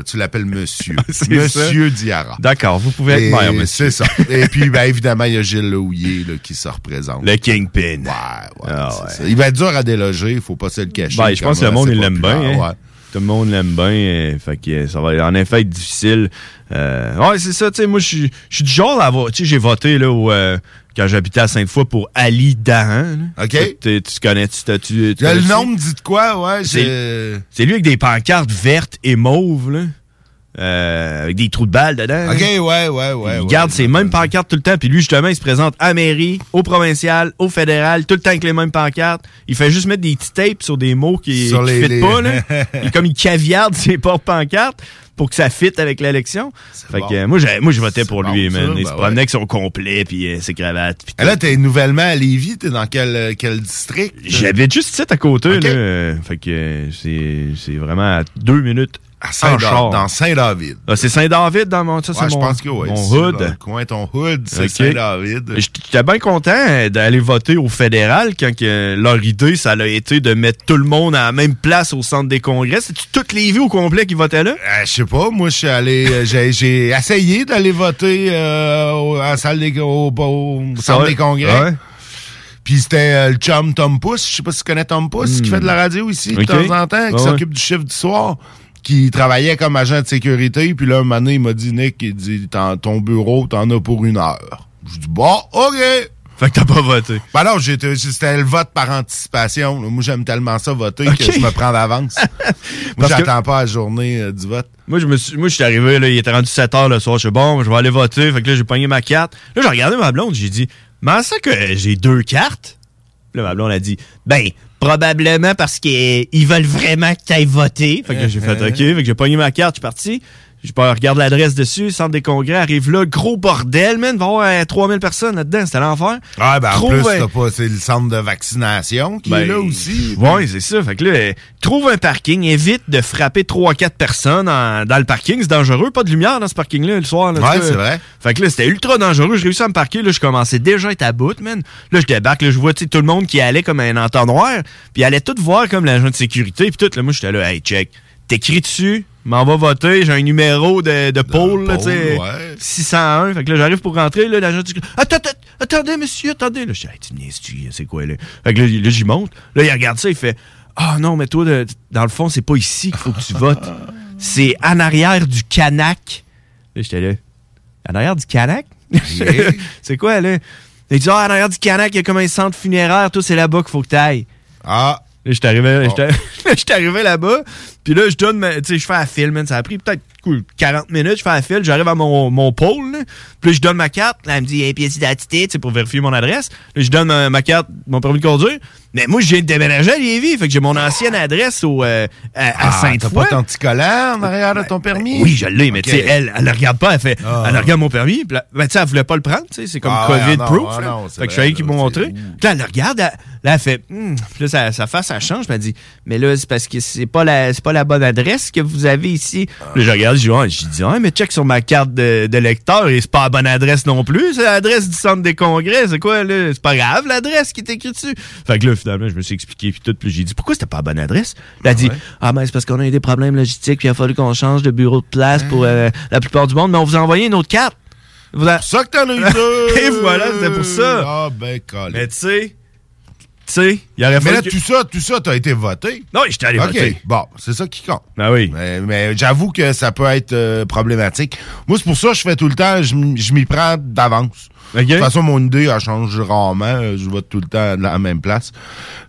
Tu l'appelles monsieur. C'est monsieur ça. Diarra. D'accord, vous pouvez être maire, monsieur. C'est ça. Et puis, ben, évidemment, il y a Gilles Lehouillier là, qui se représente. Le Kingpin. Ouais, ouais, ça. Il va être dur à déloger, il faut pas se le cacher. Ben, je pense que le monde, il l'aime bien. hein. ouais. Tout le monde l'aime bien. euh, fait que euh, ça va en effet être difficile. Euh, ouais, c'est ça. Tu sais, moi, je suis du genre à. Tu sais, j'ai voté là, au, euh, quand j'habitais à Sainte-Foy pour Ali Dahan. là. OK. Tu, tu- connais. Tu, tu, tu Le nom me dit de quoi, ouais. C'est lui avec des pancartes vertes et mauves, là. Euh, avec des trous de balles dedans. OK, là. ouais, ouais, ouais. il ouais. garde ses mêmes pancartes tout le temps. Puis lui, justement, il se présente à mairie, au provincial, au fédéral, tout le temps avec les mêmes pancartes. Il fait juste mettre des petits tapes sur des mots qui ne les- pas. Là. Et comme il caviarde ses porte-pancartes pour que ça fitte avec l'élection. Fait bon. que euh, moi, j'ai- moi, je votais pour lui, bon, man. ça, il ben se promenait ouais. avec son complet, puis euh, ses cravates. puis Et là, t'es nouvellement à Lévis, t'es dans quel, euh, quel district? J'habite juste ici à côté. Là. Fait que euh, c'est c'est vraiment à deux minutes À Saint char. dans Saint-David. Ah, c'est Saint-David dans mon, ça, Ouais, c'est je mon, pense que oui. mon hood. Dans le coin, ton hood, c'est. Saint-David. J'étais bien content euh, d'aller voter au fédéral quand que leur idée, ça a été de mettre tout le monde à la même place au centre des congrès. C'est-tu toutes les vies au complet qui votaient là? Euh, je sais pas, moi, je suis allé, euh, j'ai, essayé d'aller voter euh, au, à la salle des, au, au centre Ouais. des congrès. Ouais. Puis c'était euh, le chum Tom Pousse, je sais pas si tu connais Tom Pousse, qui fait de la radio ici de temps en temps, qui Ouais, s'occupe du chiffre du soir, qui travaillait comme agent de sécurité. Puis là, un moment donné, il m'a dit, Nick, il dit, ton bureau, t'en as pour une heure. Je dis, bon, OK. Fait que t'as pas voté. Ben non, j'étais- c'était le vote par anticipation. Moi, j'aime tellement ça voter que je me prends d'avance. Moi, que- j'attends pas la journée euh, du vote. Moi, je me suis, moi, je suis arrivé, là, il était rendu 7 heures le soir. Je suis bon, je vais aller voter. Fait que là, j'ai pogné ma carte. Là, j'ai regardé ma blonde, j'ai dit, mais ça que j'ai deux cartes? Puis Là, ma blonde a dit, ben, probablement parce qu'ils veulent vraiment que tu ailles voter. Fait que j'ai fait OK. Fait que j'ai pogné ma carte, je suis parti. Je regarde l'adresse dessus, centre des congrès, arrive là, gros bordel, man. Va y avoir euh, 3000 personnes là-dedans, c'était l'enfer. Ah, ben en Trouve plus, un- t'as pas, c'est le centre de vaccination qui est Ben, là aussi. Ouais, c'est ça. Fait que là, euh, trouve un parking, évite de frapper 3-4 personnes en- dans le parking. C'est dangereux. Pas de lumière dans ce parking-là le soir. là, Ouais, c'est vrai. Fait que là, c'était ultra dangereux. J'ai réussi à me parquer. Là, je commençais déjà à être à bout, man. Là, je débarque. Là, je vois tout le monde qui allait comme un entonnoir. Puis ils allaient tout voir comme l'agent de sécurité. Puis tout, là, moi, j'étais là, hey, check. T'écris dessus, m'en va voter. J'ai un numéro de, de pôle, là, tu ouais. 601. Fait que là, j'arrive pour rentrer, là, l'agent sécurité. Attends, attendez, monsieur, attendez. Là, je dis, hey, tu me c'est quoi, là? Fait que là, là, j'y monte. Là, il regarde ça, il fait, ah non, mais toi, de- dans le fond, c'est pas ici qu'il faut que tu votes. C'est en arrière du canac. Là, j'étais là. En arrière du canac? c'est quoi, là? Il dit, ah, en arrière du canac, il y a comme un centre funéraire. Toi, c'est là-bas qu'il faut que t'ailles. Ah. Là, j'étais arrivé, là-bas, puis là, je donne, ma- tu sais, je fais la file, man. Ça a pris peut-être cool, 40 minutes, je fais la file, j'arrive à mon, mon pôle, là. puis là, je donne ma carte, là, elle me dit, hey, pièce d'identité, tu sais, pour vérifier mon adresse. Là, je donne ma, ma carte, mon permis de conduire. Mais moi, je viens de déménager à Lévis, fait que j'ai mon ancienne adresse au, euh, à, à Ah, t'as Sainte-Foy. pas ton petit collant en arrière de ton permis? Oui, je l'ai, mais tu sais, elle, elle le regarde pas, elle fait, Ah. elle regarde mon permis, puis là, ben, tu sais, elle voulait pas le prendre, tu sais, c'est comme Ah COVID-proof, fait que je suis allé qui m'ont montré. Puis là, elle le regarde, elle, Là, elle fait, Hmm. Puis là, sa, sa face, ça change. Puis elle dit, mais là, c'est parce que c'est pas la, c'est pas la bonne adresse que vous avez ici. Là, je regarde, je dis, je dis, ouais, mais check sur ma carte de, de lecteur et c'est pas la bonne adresse non plus. C'est l'adresse du centre des congrès. C'est quoi, là? C'est pas grave, l'adresse qui est écrite dessus. Fait que là, finalement, je me suis expliqué, puis tout. Puis j'ai dit, pourquoi c'était pas la bonne adresse? Elle a dit, ah, ben, c'est parce qu'on a eu des problèmes logistiques, puis il a fallu qu'on change de bureau de place pour euh, la plupart du monde, mais on vous a envoyé une autre carte. C'est pour ça que t'en as eu deux. Et voilà, c'était pour ça. Ah, ben, calé. Mais tu sais, sais, il aurait Mais là, que- tout ça, tout ça, t'as été voté. Non, j'étais allé OK. voter. Bon, c'est ça qui compte. Ben oui. Mais, mais j'avoue que ça peut être euh, problématique. Moi, c'est pour ça que je fais tout le temps, je m'y prends d'avance. De toute façon, mon idée, elle change rarement. Je vote tout le temps à la même place.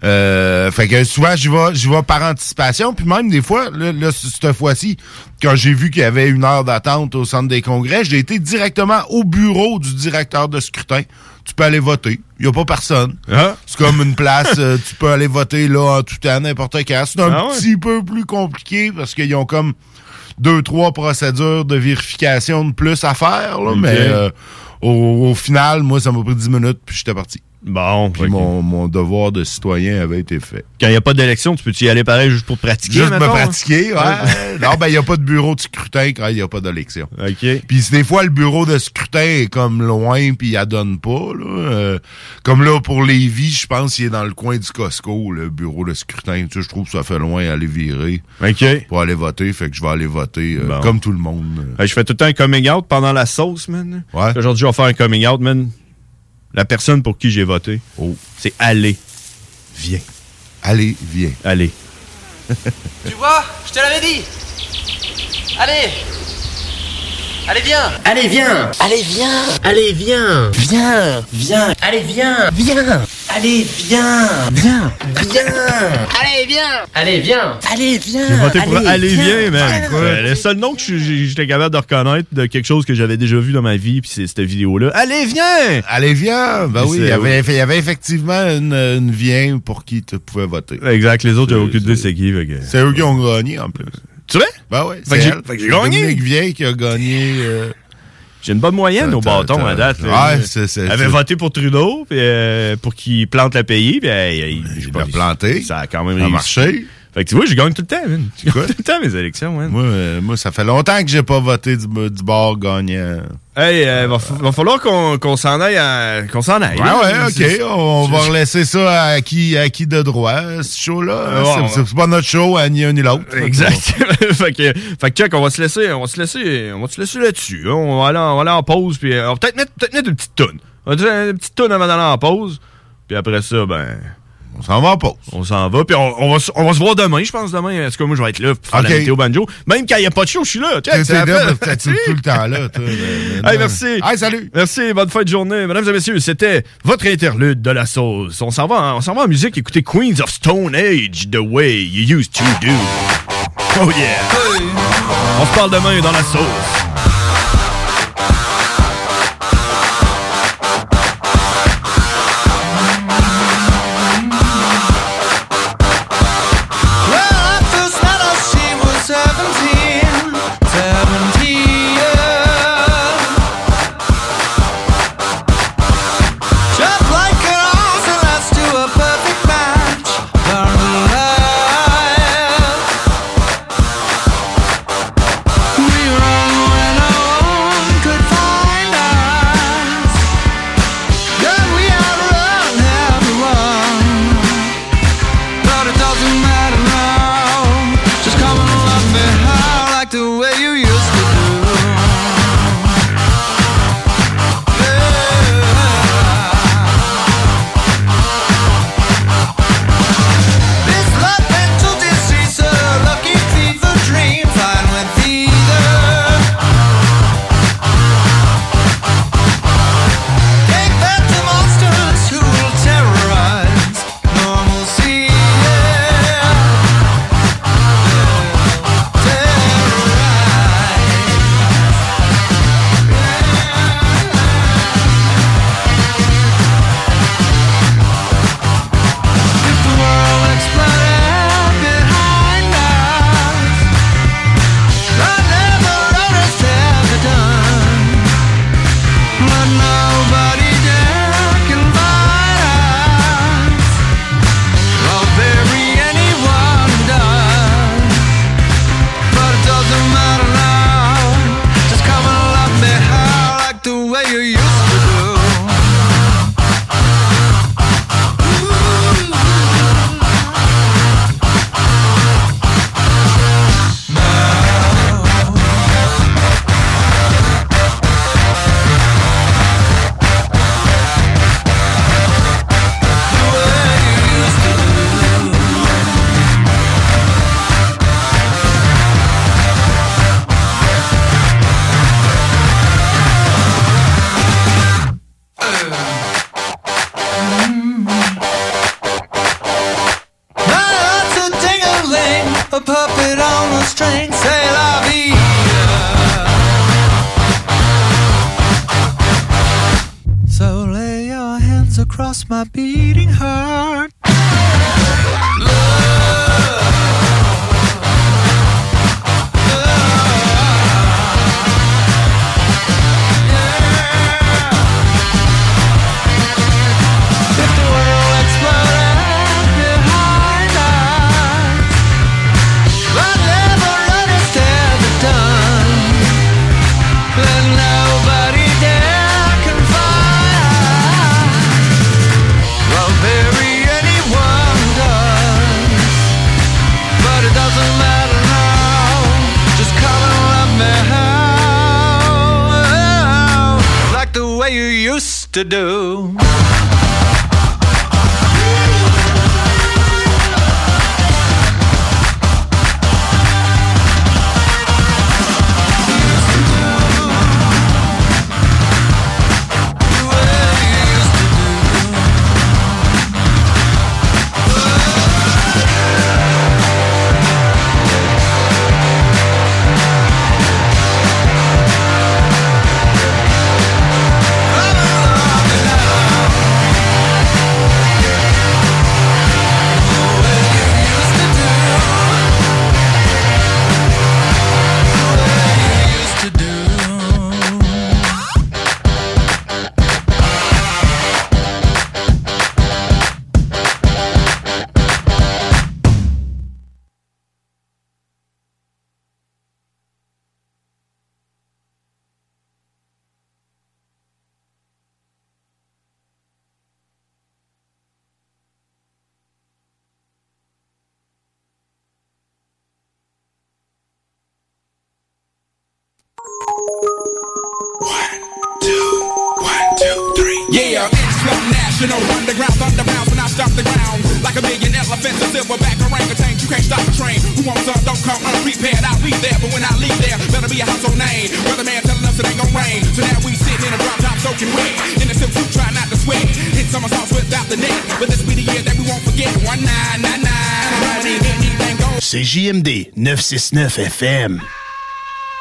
Euh, fait que souvent, j'y vais, j'y vais par anticipation. Puis même des fois, là, cette fois-ci, quand j'ai vu qu'il y avait une heure d'attente au centre des congrès, j'ai été directement au bureau du directeur de scrutin. Tu peux aller voter. Il n'y a pas personne. Ah. C'est comme une place, euh, tu peux aller voter là en tout temps, n'importe quand. C'est un Ah ouais? petit peu plus compliqué parce qu'ils ont comme deux, trois procédures de vérification de plus à faire. là. Mais euh, au, au final, moi, ça m'a pris 10 minutes puis j'étais parti. Bon, Puis mon, mon devoir de citoyen avait été fait. Quand il n'y a pas d'élection, tu peux-tu y aller pareil juste pour pratiquer? Juste me mettons, pratiquer, ouais. non, ben, il n'y a pas de bureau de scrutin quand il n'y a pas d'élection. OK. Puis des fois, le bureau de scrutin est comme loin, puis il donne pas, là. euh, comme là, pour Lévis, je pense qu'il est dans le coin du Costco, le bureau de scrutin. Tu sais, je trouve que ça fait loin aller virer. OK. Pour aller voter, fait que je vais aller voter euh, Bon. comme tout le monde. Je fais tout le temps un coming out pendant la sauce, man. Ouais. Aujourd'hui, je vais faire un coming out, man. La personne pour qui j'ai voté, c'est Allez. Viens. Allez, viens. Allez. Tu vois, je te l'avais dit. Allez. Allez, viens. Allez, viens Allez, viens. Allez, viens Viens Viens Allez, viens Viens Allez, viens Viens Viens Allez, viens. Allez, viens Allez, viens J'ai voté pour Allez, viens, man. Viens. Euh, le seul nom que j'étais capable de reconnaître de quelque chose que j'avais déjà vu dans ma vie, puis c'est cette vidéo-là. Allez, viens! Allez, viens! Ben Puis oui, il y avait, effectivement une, une vient pour qui tu pouvais voter. Exact, les autres, j'avais aucune idée c'est qui. C'est eux qui ont gagné, en plus. Tu vois? Ben oui, Fait c'est que j'ai- gagné. Dominique Vien qui a gagné... euh, J'ai une bonne moyenne au bâton à date. Ouais, c'est- avait voté pour Trudeau puis, euh, pour qu'il plante le pays. Puis, euh, il, il a planté. Ça a quand même Ça a réussi. marché. Fait que tu vois, je gagne tout le temps, man. Je gagne tout le temps mes élections, man. Moi, euh, moi, ça fait longtemps que j'ai pas voté du, du bord gagnant. Hey, euh, va, fa- va falloir qu'on s'en aille. à- Qu'on s'en aille. Ouais, là. ouais, ok. On va relaisser ça à qui, à qui de droit, ce show-là? C'est- pas notre show, à ni un ni l'autre. Exact. fait que, fait que check, on va se laisser, on va se laisser, on va se laisser là-dessus. hein. On va aller, en- on va aller en pause, puis euh, on va peut-être mettre, peut-être mettre une petite toune. On va dire une petite toune avant d'aller en pause. Puis après ça, ben. On s'en va en pause. On s'en va, puis on, on va, se- on va se voir demain, je pense, demain. En tout cas, moi, je vais être là pour faire la météo banjo. Même quand il n'y a pas de show, je suis là. T'es- tout, tout le temps là. toi. Hey, merci. Hey, salut. Merci, bonne fin de journée. Mesdames et messieurs, c'était votre interlude de la sauce. On s'en va, en- on s'en va en musique écouter Queens of Stone Age, The Way You Used to Do. Oh yeah. On se parle demain dans la sauce. Your national underground thunderbounds when I stop the ground. Like a million elephants, a silverback orangutan. You can't stop the train. Who wants up? Don't come unprepared. I'll be there, but when I leave there, better be a household name. Weatherman telling us it ain't gonna rain. So now we sitting in a drop top soaking wet. In a silk suit, try not to sweat. Hit somersaults without the net. But this be the year that we won't forget. One nine nine nine. Anything goes. C'est JMD 969 FM.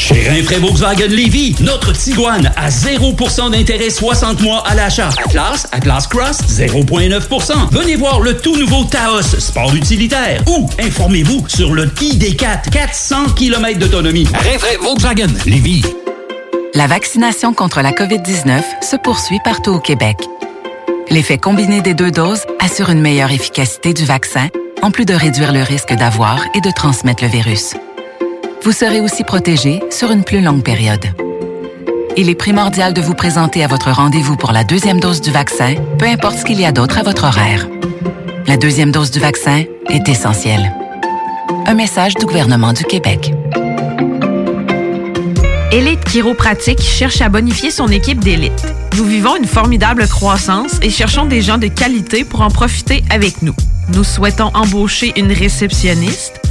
Chez Rinfraie Volkswagen Lévy, notre Tiguan à 0% d'intérêt 60 mois à l'achat. Atlas, Atlas Cross, 0,9%. Venez voir le tout nouveau Taos, sport utilitaire. Ou informez-vous sur le ID4, 400 km d'autonomie. Rinfraie Volkswagen Lévy. La vaccination contre la COVID-19 se poursuit partout au Québec. L'effet combiné des deux doses assure une meilleure efficacité du vaccin, en plus de réduire le risque d'avoir et de transmettre le virus. Vous serez aussi protégé sur une plus longue période. Il est primordial de vous présenter à votre rendez-vous pour la deuxième dose du vaccin, peu importe ce qu'il y a d'autre à votre horaire. La deuxième dose du vaccin est essentielle. Un message du gouvernement du Québec. Élite Chiropratique cherche à bonifier son équipe d'élite. Nous vivons une formidable croissance et cherchons des gens de qualité pour en profiter avec nous. Nous souhaitons embaucher une réceptionniste,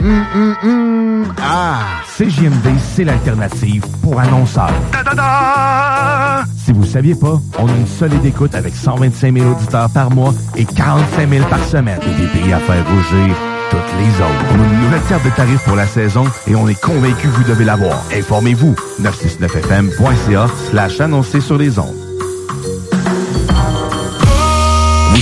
Hum, hum, hum. Ah, CJMD, c'est l'alternative pour annonceurs. Si vous saviez pas, on a une solide écoute avec 125 000 auditeurs par mois et 45 000 par semaine. Et des prix à faire rougir toutes les autres. On a une nouvelle carte de tarifs pour la saison et on est convaincu que vous devez l'avoir. Informez-vous. 969fm.ca slash annoncer sur les ondes.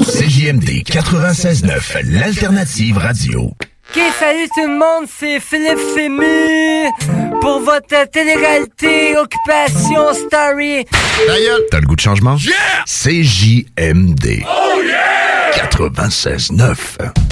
CJMD 96.9, l'alternative radio. Ok, salut tout le monde, c'est Philippe Fému pour votre télé-réalité Occupation Story. T'as le goût de changement? CJMD. Oh yeah! 96.9.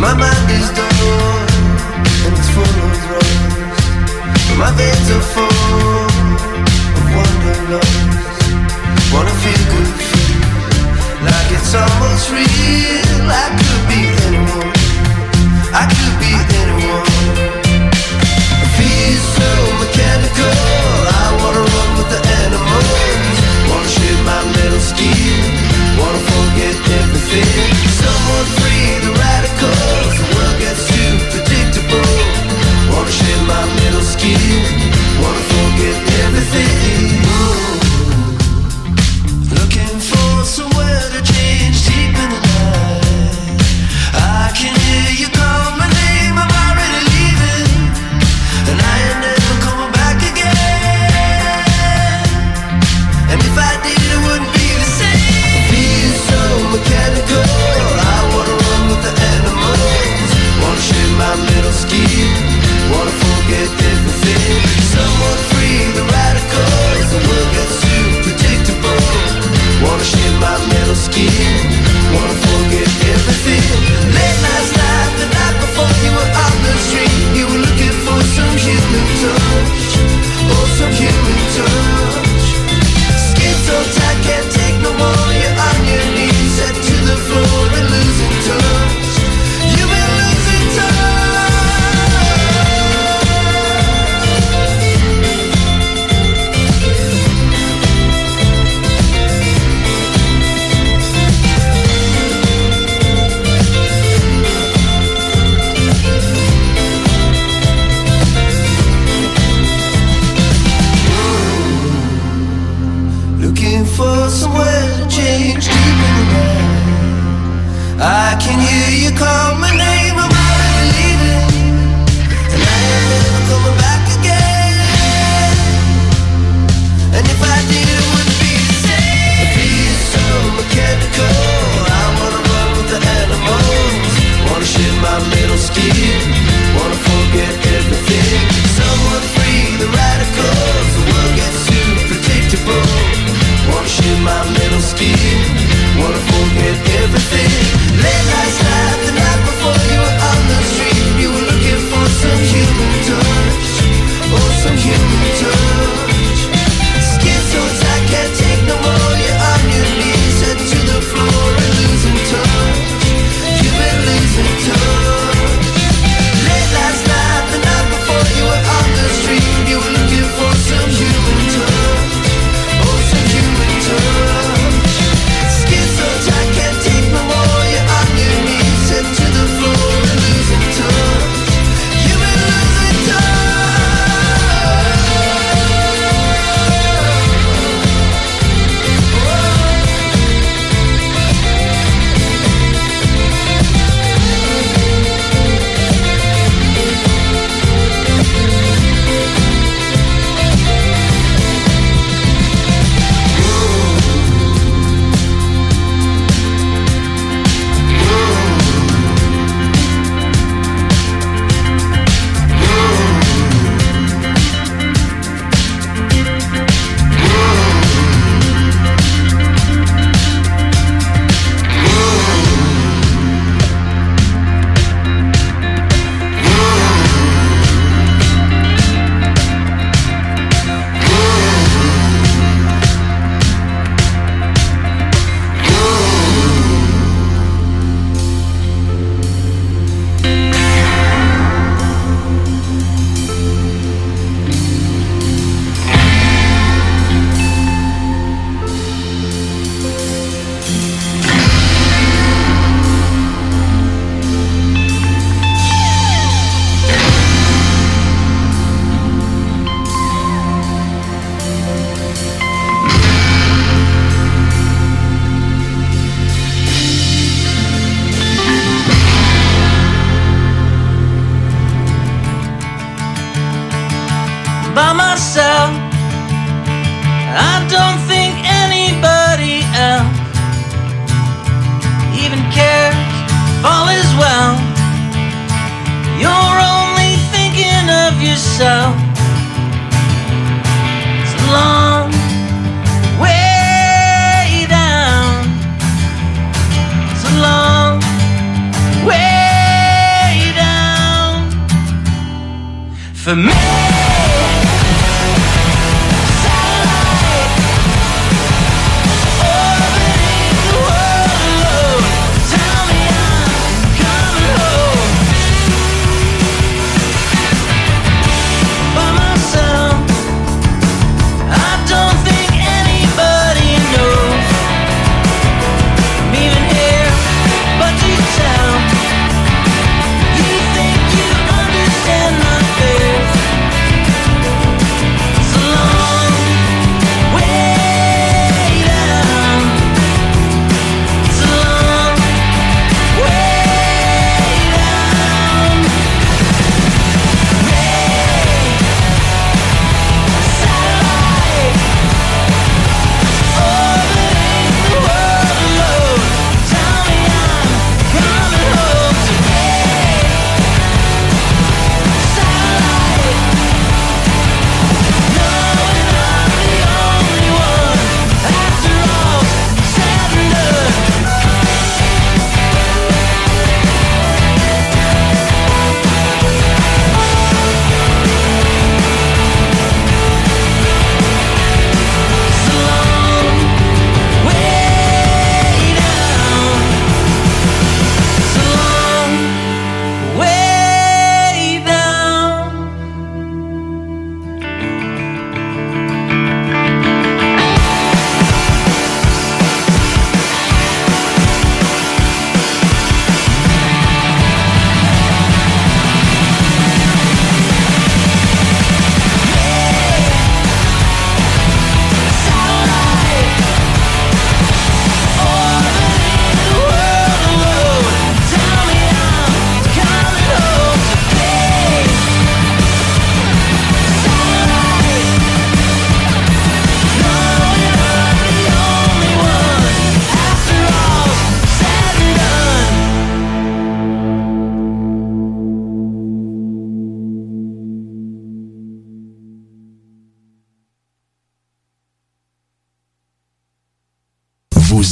My mind is done and it's full of rose. My veins are full of wanderlust. Wanna feel good, feel like it's almost real.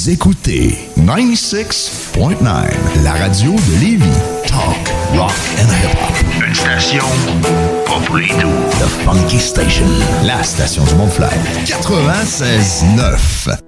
Écoutez 96.9, la radio de Lévis. Talk, rock and hip-hop. Une station pas pour les The Funky Station, la station du Mont-Flair. 96.9.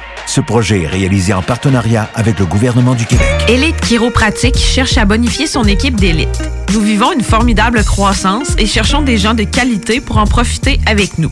Ce projet est réalisé en partenariat avec le gouvernement du Québec. Élite Chiropratique cherche à bonifier son équipe d'élite. Nous vivons une formidable croissance et cherchons des gens de qualité pour en profiter avec nous.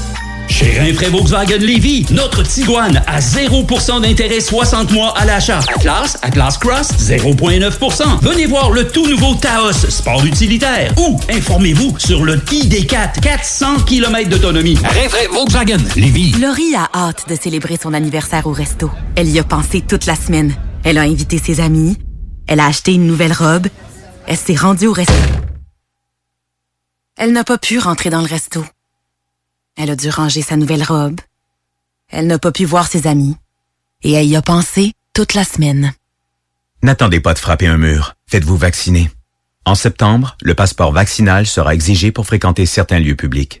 Chez Rinfraie Volkswagen Lévy, notre Tiguan à 0% d'intérêt 60 mois à l'achat. Atlas, Atlas Cross, 0,9%. Venez voir le tout nouveau Taos, sport utilitaire. Ou informez-vous sur le ID4, 400 km d'autonomie. Rinfraie Volkswagen Lévy. Laurie a hâte de célébrer son anniversaire au resto. Elle y a pensé toute la semaine. Elle a invité ses amis. Elle a acheté une nouvelle robe. Elle s'est rendue au resto. Elle n'a pas pu rentrer dans le resto. Elle a dû ranger sa nouvelle robe. Elle n'a pas pu voir ses amis. Et elle y a pensé toute la semaine. N'attendez pas de frapper un mur. Faites-vous vacciner. En septembre, le passeport vaccinal sera exigé pour fréquenter certains lieux publics.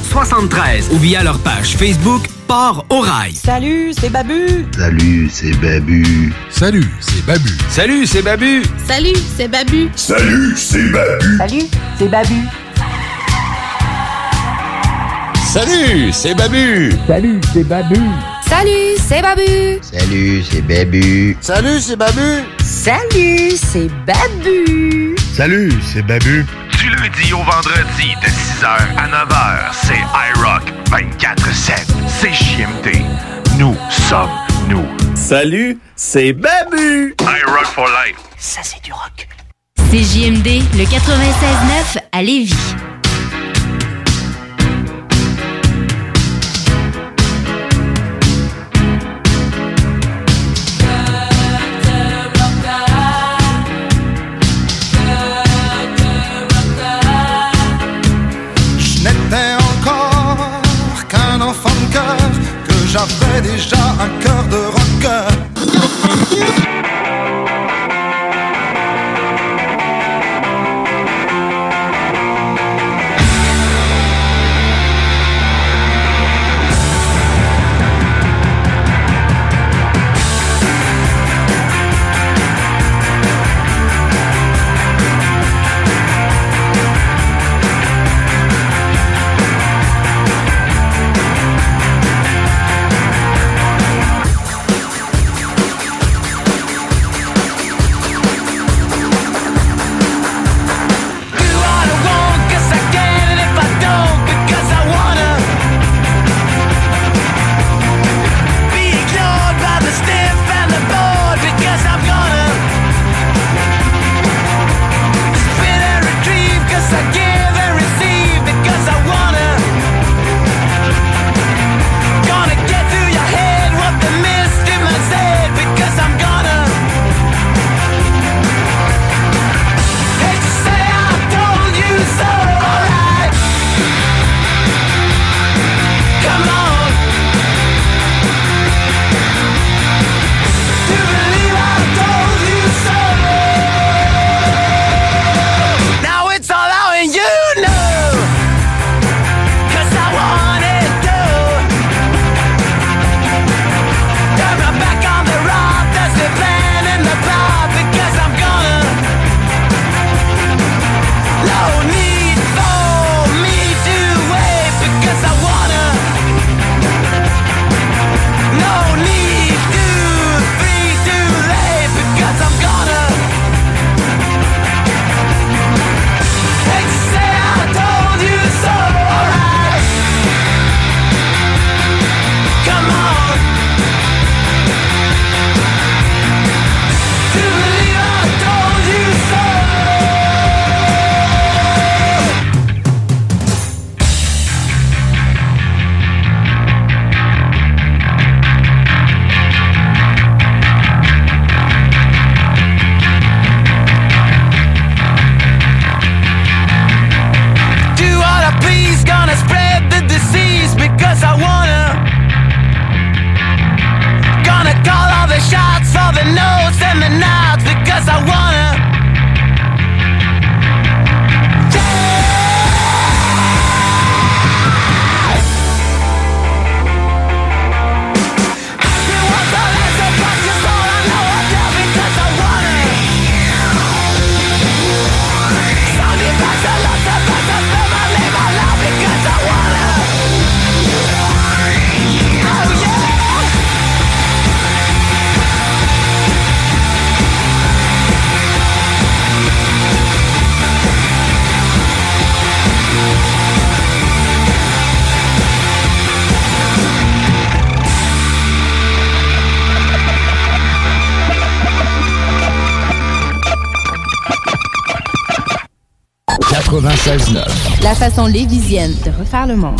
73 ou via leur page Facebook Port au Rail. Salut, c'est Babu. Salut, c'est Babu. Salut, c'est Babu. Salut, c'est Babu. Salut, c'est Babu. Salut, c'est Babu. Salut, c'est Babu. Salut, c'est Babu. Salut, c'est Babu. Salut, c'est Babu. Salut, c'est Babu. Salut, c'est Babu. Salut, c'est Babu. Salut, c'est Babu. Du lundi au vendredi de 6h à 9h, c'est iRock 24-7. C'est JMT. Nous sommes nous. Salut, c'est Babu! iRock for life. Ça, c'est du rock. C'est JMD, le 96-9 à Lévis. déjà un cœur. façon lévisienne de refaire le monde.